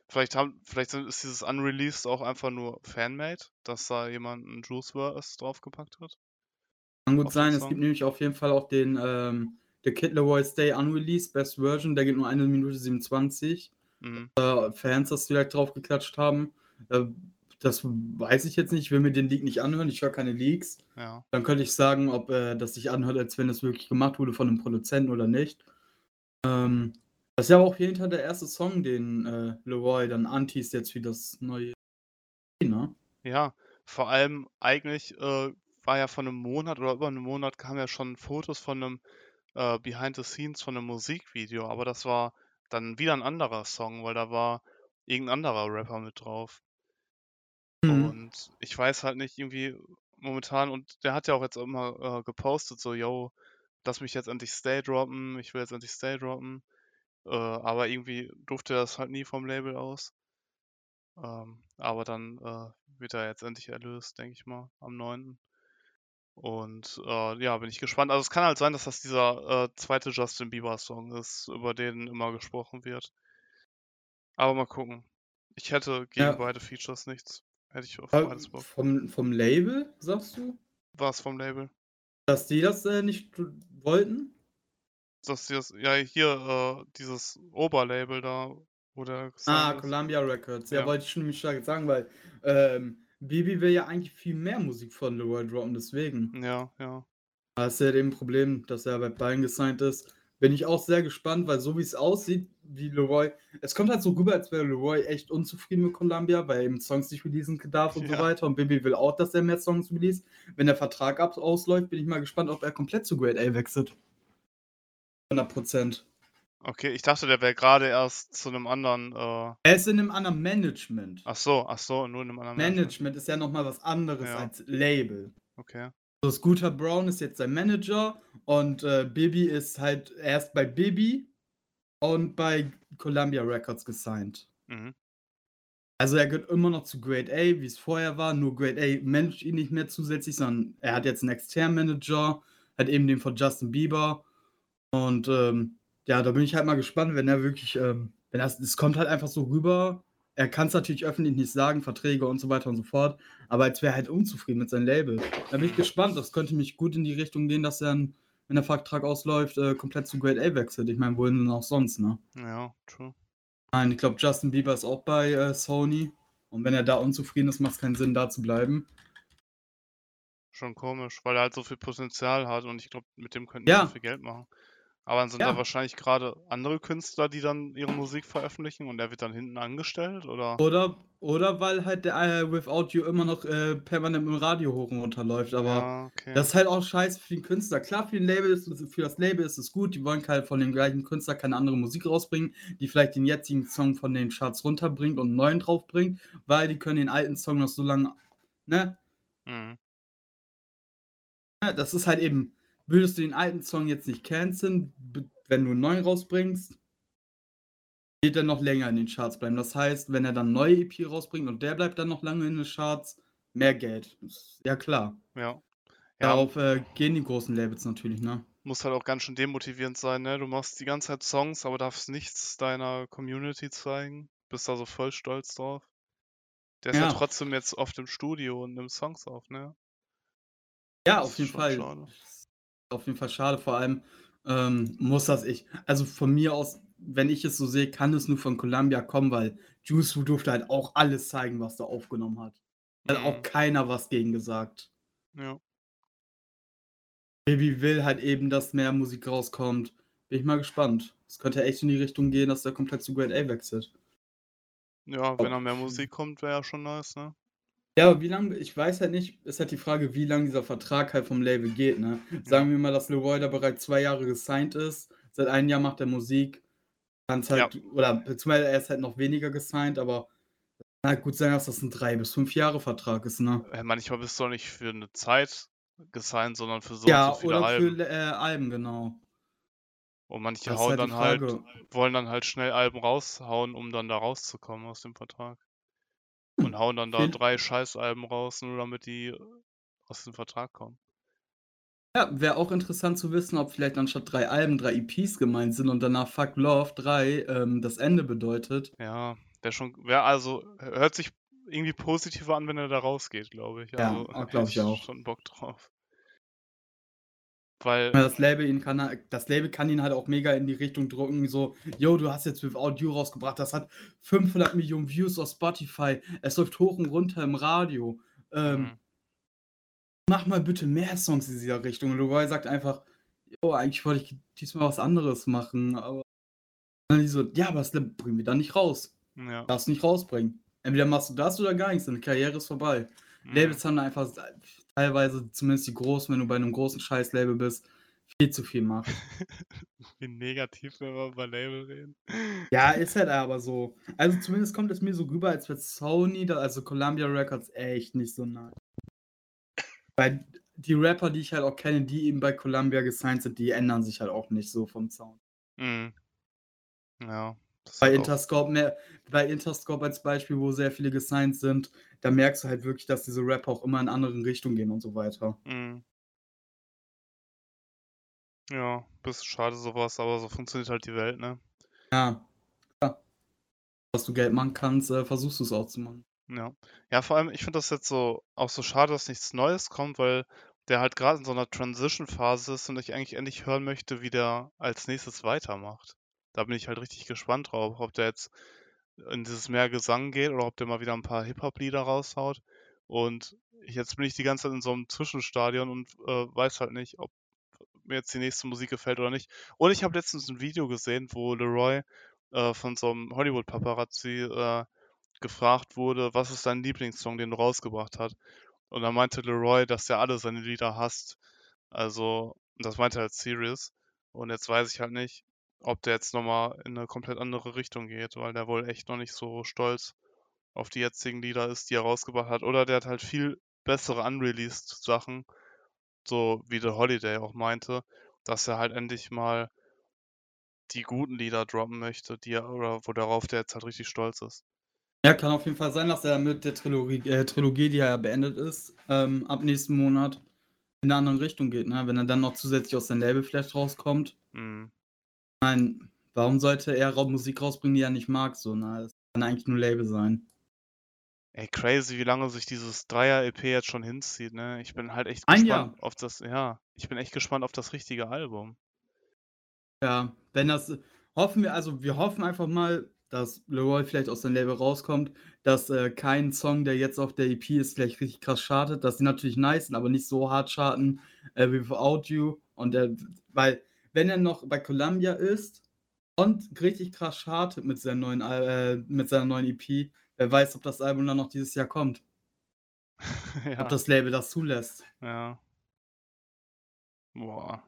vielleicht haben, vielleicht ist dieses Unreleased auch einfach nur Fanmade, dass da jemand einen Juice WRLD draufgepackt hat. Kann gut sein, es gibt nämlich auf jeden Fall auch den ähm, The Kid Leroy Stay Unreleased Best Version, der geht nur eine Minute 27. Mhm. äh, Fans das vielleicht draufgeklatscht haben. Äh, das weiß ich jetzt nicht. Ich will mir den Leak nicht anhören. Ich höre keine Leaks. Ja. Dann könnte ich sagen, ob äh, das sich anhört, als wenn es wirklich gemacht wurde von einem Produzenten oder nicht. Ähm, das ist ja auch hinter der erste Song, den äh, Leroy dann anteast jetzt für das neue. Ne? Ja, vor allem eigentlich äh, war ja von einem Monat oder über einem Monat kamen ja schon Fotos von einem äh, Behind the Scenes von einem Musikvideo, aber das war dann wieder ein anderer Song, weil da war irgendein anderer Rapper mit drauf. Mhm. Und ich weiß halt nicht, irgendwie momentan, und der hat ja auch jetzt immer äh, gepostet, so, yo, lass mich jetzt endlich Stay droppen, ich will jetzt endlich Stay droppen. Äh, aber irgendwie durfte er das halt nie vom Label aus. Ähm, aber dann äh, wird er jetzt endlich erlöst, denke ich mal, am 9. Und äh, ja, bin ich gespannt. Also es kann halt sein, dass das dieser äh, zweite Justin Bieber-Song ist, über den immer gesprochen wird. Aber mal gucken. Ich hätte gegen Ja. beide Features nichts. Hätte ich auf Äh, beides Bock. vom, vom Label, sagst du? Was vom Label? Dass die das äh, nicht wollten? Das hier ist, ja, hier, äh, dieses Oberlabel da, wo der Ah, ist. Columbia Records. Ja, Ja. wollte ich schon nämlich stark sagen, weil ähm, Bibi will ja eigentlich viel mehr Musik von Leroy droppen, deswegen. Ja, ja. Das ist ja dem Problem, dass er bei beiden gesigned ist. Bin ich auch sehr gespannt, weil so wie es aussieht, wie Leroy. Es kommt halt so rüber, als wäre Leroy echt unzufrieden mit Columbia, weil er eben Songs nicht releasen darf und so Ja. weiter. Und Bibi will auch, dass er mehr Songs release. Wenn der Vertrag ab ausläuft, bin ich mal gespannt, ob er komplett zu Grade A wechselt. 100 Prozent. Okay, ich dachte, der wäre gerade erst zu einem anderen, äh, Er ist in einem anderen Management. ach so, ach so, nur in einem anderen Management. Management ist ja nochmal was anderes Ja. als Label. Okay. So, Scooter Brown ist jetzt sein Manager und äh, Bibi ist halt erst bei Bibi und bei Columbia Records gesigned. Mhm. Also er gehört immer noch zu Grade A, wie es vorher war, nur Grade A managt ihn nicht mehr zusätzlich, sondern er hat jetzt einen externen Manager, hat eben den von Justin Bieber und ähm, Ja, da bin ich halt mal gespannt, wenn er wirklich, ähm wenn das es kommt halt einfach so rüber. Er kann's natürlich öffentlich nicht sagen, Verträge und so weiter und so fort, aber als wäre er halt unzufrieden mit seinem Label. Da bin ich gespannt. Das könnte mich gut in die Richtung gehen, dass er dann, wenn der Vertrag ausläuft, äh, komplett zu Grade A wechselt. Ich meine, wohin denn auch sonst, ne? Ja, true. Nein, ich glaube, Justin Bieber ist auch bei, äh, Sony und wenn er da unzufrieden ist, macht's keinen Sinn, da zu bleiben. Schon komisch, weil er halt so viel Potenzial hat und ich glaube, mit dem könnten die so viel Geld machen. Aber dann sind da Ja. wahrscheinlich grade andere Künstler, die dann ihre Musik veröffentlichen und er wird dann hinten angestellt, oder? Oder oder weil halt der, äh, Without You immer noch, äh, permanent im Radio hoch und runter läuft, aber Ja, okay. das ist halt auch scheiße für den Künstler. Klar, für den Label ist für das Label ist es gut, die wollen halt von dem gleichen Künstler keine andere Musik rausbringen, die vielleicht den jetzigen Song von den Charts runterbringt und 'n neuen draufbringt, weil die können den alten Song noch so lange ne? Mhm. Ja, das ist halt eben würdest du den alten Song jetzt nicht canceln, wenn du 'n neuen rausbringst wird er noch länger in den Charts bleiben. Das heißt, wenn er dann 'ne neue EP rausbringt und der bleibt dann noch lange in den Charts, mehr Geld. Ja klar. Ja. Darauf, äh, gehen die großen Labels natürlich, ne? Muss halt auch ganz schön demotivierend sein, ne? Du machst die ganze Zeit Songs, aber darfst nichts deiner Community zeigen, bist da so voll stolz drauf. Der ist ja Ja. trotzdem jetzt oft im Studio und nimmt Songs auf, ne? Ja, Das auf jeden Fall. schade. Auf jeden Fall schade, vor allem, ähm, muss das ich also, von mir aus, wenn ich es so sehe, kann es nur von Columbia kommen, weil Juice durfte halt auch alles zeigen, was er aufgenommen hat. Hat auch Mhm. keiner was gegen gesagt. Ja. Baby will halt eben, dass mehr Musik rauskommt. Bin ich mal gespannt. Es könnte echt in die Richtung gehen, dass der komplett zu Grade A wechselt. Ja, wenn da mehr Musik kommt, wäre ja schon nice, ne? Ja, aber wie lang ich weiß halt nicht ist halt die Frage, wie lang dieser Vertrag halt vom Label geht, ne? Sagen Ja. wir mal, dass Leroy da bereits 2 Jahre gesigned ist. Seit 1 Jahr macht er Musik. Kann's Ja. halt oder beziehungsweise er ist halt noch weniger gesigned, aber kann halt gut sein, dass das 'n 3 bis 5 Jahre Vertrag ist, ne? Manchmal bist du auch nicht für 'ne Zeit gesigned, sondern für so und Ja, so viele oder Alben. für, äh, Alben, genau. Und manche Das ist hauen halt dann halt wollen dann halt schnell Alben raushauen, um dann da rauszukommen aus dem Vertrag. Und hauen dann da 3 Scheißalben raus, nur damit die aus dem Vertrag kommen. Ja, wäre auch interessant zu wissen, ob vielleicht anstatt 3 Alben 3 EPs gemeint sind und danach Fuck Love 3, ähm, das Ende bedeutet. Ja, wäre schon wäre also hört sich irgendwie positiver an, wenn er da rausgeht, glaube ich. Ja, Also, hätte glaube ich ich auch. schon Bock drauf. Weil das Label ihn kann das Label kann ihn halt auch mega in die Richtung drücken, so: „Jo, du hast jetzt Without You rausgebracht, das hat 500.000.000 Views auf Spotify. Es läuft hoch und runter im Radio. Ähm, Mhm. mach mal bitte mehr Songs in dieser Richtung.“ Und Leroy sagt einfach: „Jo, eigentlich wollte ich diesmal was anderes machen, aber“ und die so: „Ja, aber das bringen wir dann nicht raus. Ja. Darfst nicht rausbringen. Entweder machst du das oder gar nichts, deine Karriere ist vorbei.“ Mhm. Labels haben einfach teilweise, zumindest die großen, wenn du bei 'nem großen Scheiß-Label bist, viel zu viel Macht. Wie negativ, wenn wir über Label reden. Ja, ist halt aber so. Also, zumindest kommt es mir so rüber, als wäre Sony da also Columbia Records echt nicht so nice. Weil die Rapper, die ich halt auch kenne, die eben bei Columbia gesigned sind, die ändern sich halt auch nicht so vom Sound. Mhm. Ja, Bei auch Interscope mehr bei Interscope als Beispiel, wo sehr viele gesigned sind, da merkst du halt wirklich, dass diese Rapper auch immer in anderen Richtungen gehen und so weiter. Mhm. Ja, bisschen schade so was, aber so funktioniert halt die Welt, ne? Ja, klar. Was du Geld machen kannst, äh, versuchst du's auch zu machen. Ja. Ja, vor allem, ich finde das jetzt so auch so schade, dass nichts Neues kommt, weil der halt grad in so 'ner Transition-Phase ist und ich eigentlich endlich hören möchte, wie der als Nächstes weitermacht. Da bin ich halt richtig gespannt drauf, ob der jetzt in dieses mehr Gesang geht oder ob der mal wieder 'n paar Hip-Hop-Lieder raushaut. Und jetzt bin ich die ganze Zeit in so 'nem Zwischenstadion und, äh, weiß halt nicht, ob mir jetzt die nächste Musik gefällt oder nicht. Und ich habe letztens 'n Video gesehen, wo Leroy, äh, von so 'nem Hollywood-Paparazzi, äh, gefragt wurde: „Was ist dein Lieblingssong, den du rausgebracht hat?“ Und da meinte Leroy, dass er alle seine Lieder hasst. Also, das meinte er halt serious. Und jetzt weiß ich halt nicht, ob der jetzt noch mal in 'ne komplett andere Richtung geht, weil der wohl echt noch nicht so stolz auf die jetzigen Lieder ist, die er rausgebracht hat. Oder der hat halt viel bessere unreleased Sachen, so wie The Holiday auch meinte, dass er halt endlich mal die guten Lieder droppen möchte, die er oder wo darauf der jetzt halt richtig stolz ist. Ja, kann auf jeden Fall sein, dass er mit der Trilogie äh, Trilogie, die ja beendet ist, ähm, ab nächsten Monat in 'ne andere Richtung geht, ne? Wenn er dann noch zusätzlich aus seinem Label vielleicht rauskommt. Mhm. Nein, warum sollte er Musik rausbringen, die er nicht mag, so, ne? Das kann eigentlich nur Label sein. Ey, crazy, wie lange sich dieses Dreier-EP jetzt schon hinzieht, ne? Ich bin halt echt Ein gespannt Jahr. auf das ja, ich bin echt gespannt auf das richtige Album. Ja, wenn das hoffen wir also, wir hoffen einfach mal, dass Leroy vielleicht aus dem Label rauskommt, dass, äh, kein Song, der jetzt auf der EP ist, gleich richtig krass chartet, dass die natürlich nice sind, aber nicht so hart charten, äh, wie Without You und der weil wenn er noch bei Columbia ist und richtig krass chartet mit seinem neuen äh, mit seiner neuen EP, wer weiß, ob das Album dann noch dieses Jahr kommt. Ob Ja. das Label das zulässt. Ja. Boah.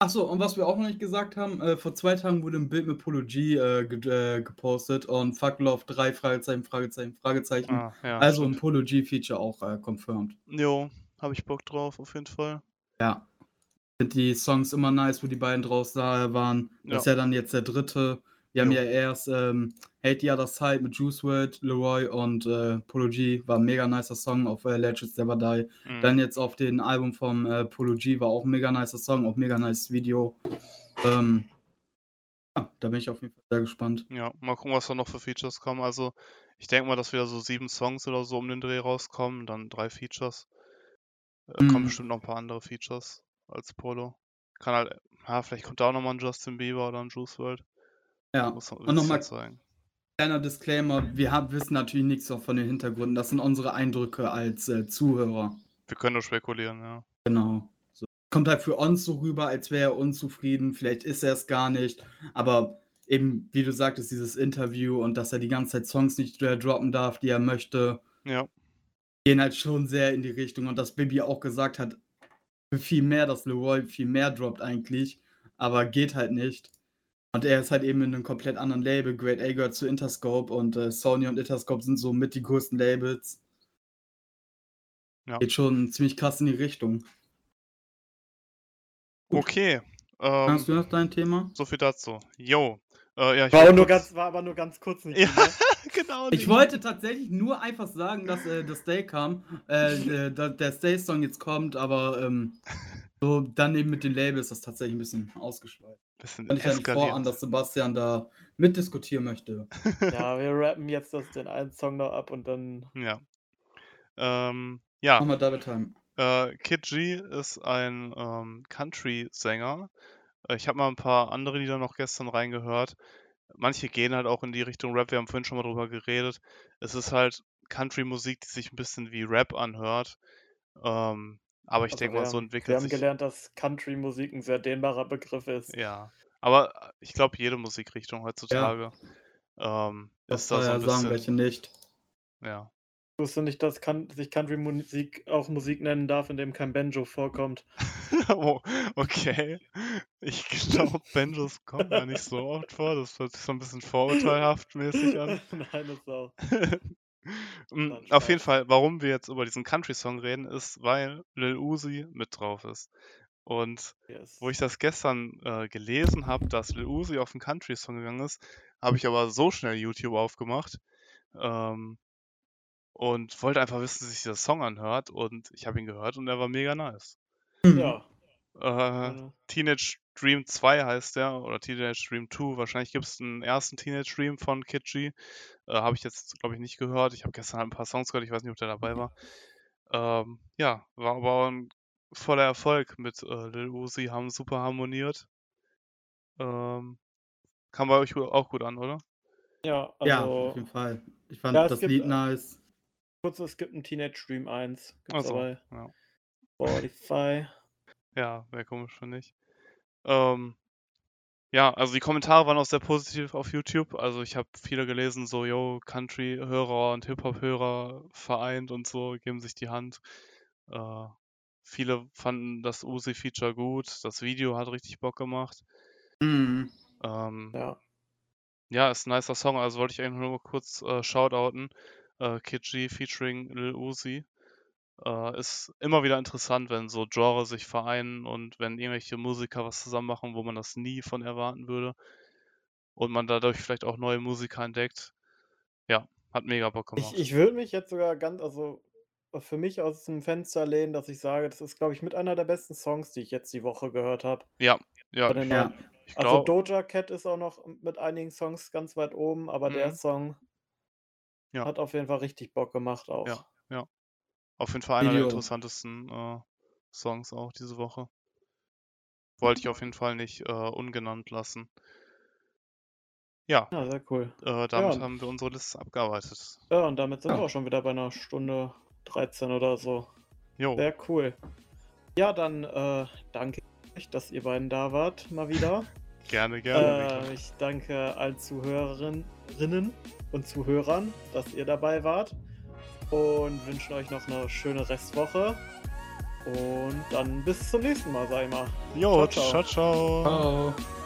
Ach so, und was wir auch noch nicht gesagt haben, äh, vor 2 Tagen wurde 'n Bild mit Polo G, äh, ged äh, gepostet und Fuck Love 3 Fragezeichen, Fragezeichen, Fragezeichen. Ah, ja, Also stimmt. Polo G Feature auch, äh, confirmed. Jo, habe ich Bock drauf, auf jeden Fall. Ja. Finde die Songs immer nice, wo die beiden draus da waren. Das ist Ja. ja dann jetzt der 3. Wir haben Jo. ja erst, ähm, Hate the Other Side mit Juice WRLD, Leroy und, äh, Polo G. War 'n mega nicer Song auf, äh, Legends Never Die. Mhm. Dann jetzt auf den Album vom, äh, Polo G war auch 'n mega nicer Song, auch mega nice Video. Ähm, ja, da bin ich auf jeden Fall sehr gespannt. Ja, mal gucken, was da noch für Features kommen. Also, ich denke mal, dass wieder so 7 Songs oder so um den Dreh rauskommen, dann 3 Features. Äh, kommen Mhm. bestimmt noch 'n paar andere Features als Polo. Kann halt ja, vielleicht kommt da auch noch mal 'n Justin Bieber oder 'n Juice WRLD. Ja, Muss man und wird noch sich mal dann zeigen. kleiner Disclaimer, wir haben wissen natürlich so von den Hintergründen. Das sind unsere Eindrücke als, äh, Zuhörer. Wir können nur spekulieren, ja. Genau. So. Kommt halt für uns so rüber, als wäre er unzufrieden. Vielleicht ist er's gar nicht. Aber eben, wie du sagtest, dieses Interview und dass er die ganze Zeit Songs nicht, droppen darf, die er möchte Ja. gehen halt schon sehr in die Richtung. Und dass Bibi auch gesagt hat, viel mehr, dass Leroy viel mehr droppt eigentlich, aber geht halt nicht. Und er ist halt eben in 'nem komplett anderen Label. Grade A gehört zu Interscope und, äh, Sony und Interscope sind so mit die größten Labels. Ja. Geht schon ziemlich krass in die Richtung. Gut. Okay, Hast du ähm noch dein Thema? so viel dazu. Jo, äh, ja, ich War, nur ganz, war aber nur ganz kurz nicht Ja, viel, ne? genau. Ich nicht. wollte tatsächlich nur einfach sagen, dass, äh, das Stay kam, äh, da der Stay-Song jetzt kommt, aber, ähm, so dann eben mit den Labels ist das tatsächlich 'n bisschen ausgeschweift. Bisschen Konnte ich ja nicht vorahnen, eskaliert. dass Sebastian da mitdiskutieren möchte. Ja, wir rappen jetzt das den einen Song noch ab und dann Ja. Ähm, Mach ja. mal Double Time. Äh, Kid G ist ein, ähm, Country-Sänger. Äh, ich habe mal 'n paar andere Lieder noch gestern reingehört. Manche gehen halt auch in die Richtung Rap. Wir haben vorhin schon mal drüber geredet. Es ist halt Country-Musik, die sich 'n bisschen wie Rap anhört. Ähm, aber ich Also, denke wir mal, so haben wir entwickelt haben sich gelernt, dass Country-Musik 'n sehr dehnbarer Begriff ist. Ja, aber, äh, ich glaube, jede Musikrichtung Ja. heutzutage, ähm, Das ist da soll so ja 'n sagen, bisschen welche nicht. ja. Wusstest du nicht, dass sich Country-Musik auch Musik nennen darf, in dem kein Banjo vorkommt? Oh, okay. Ich glaube, Banjos kommen da nicht so oft vor. Das hört sich so 'n bisschen vorurteilhaft mäßig an. Nein, ist auch Nein, auf jeden. Fall, warum wir jetzt über diesen Country-Song reden, ist, weil Lil Uzi mit drauf ist. Und Yes. wo ich das gestern, äh, gelesen habe, dass Lil Uzi auf 'n Country-Song gegangen ist, habe ich aber so schnell YouTube aufgemacht, ähm, und wollte einfach wissen, wie sich dieser Song anhört und ich habe ihn gehört und der war mega nice. Mhm. Ja. Äh, Äh Teenage Dream 2 heißt der oder Teenage Dream 2. Wahrscheinlich gibt's 'n ersten Teenage Dream von Kid G. Äh, habe ich jetzt, glaube ich, nicht gehört. Ich habe gestern halt 'n paar Songs gehört. Ich weiß nicht, ob der dabei war. Ähm, ja, war aber 'n voller Erfolg mit, äh, Lil Uzi, haben super harmoniert. Ähm, kam bei euch auch gut an, oder? Ja, Ja, also auf jeden Fall. Ich fand Ja, es das gibt, Lied äh nice. Kurz, es gibt 'n Teenage Dream 1, Ach gibt's so, dabei. ja. Spotify. Ja, wäre komisch, wenn nicht. Ähm, ja, also die Kommentare waren auch sehr positiv auf YouTube. Also, ich habe viele gelesen, so: „Jo, Country-Hörer und Hip-Hop-Hörer vereint und so, geben sich die Hand.“ Äh, viele fanden das Uzi-Feature gut. Das Video hat richtig Bock gemacht. Mhm. Ähm Ja. ja, ist 'n nicer Song. Also, wollte ich eigentlich nur mal kurz, äh, shoutouten. Äh, Kid featuring Lil Uzi. Äh, ist immer wieder interessant, wenn so Genres sich vereinen und wenn irgendwelche Musiker was zusammen machen, wo man das nie von erwarten würde und man dadurch vielleicht auch neue Musiker entdeckt. Ja, hat mega Bock Ich gemacht. ich würde mich jetzt sogar ganz also, für mich aus'm Fenster lehnen, dass ich sage, das ist, glaube ich, mit einer der besten Songs, die ich jetzt die Woche gehört habe. Ja, ja, Ja. Ich Also Doja Cat ist auch noch mit einigen Songs ganz weit oben, aber der Mhm. Song Ja. hat auf jeden Fall richtig Bock gemacht auch. Ja, ja. Auf jeden Fall einer der Video. interessantesten, äh, Songs auch diese Woche. Wollte ich auf jeden Fall nicht, äh, ungenannt lassen. Ja, Ja, sehr cool. äh, damit Ja. haben wir unsere Liste abgearbeitet. Ja, und damit sind Ja. wir auch schon wieder bei einer Stunde 13 oder so. Jo, Sehr cool. Ja, dann äh, danke ich, dass ihr beiden da wart, mal wieder. Gerne, gerne. Äh, ich danke allen Zuhörerinnen und Zuhörern, dass ihr dabei wart. Und wünschen euch noch eine schöne Restwoche. Und dann bis zum nächsten Mal, sag ich mal. Jo, ciao, ciao. ciao, ciao. Ciao.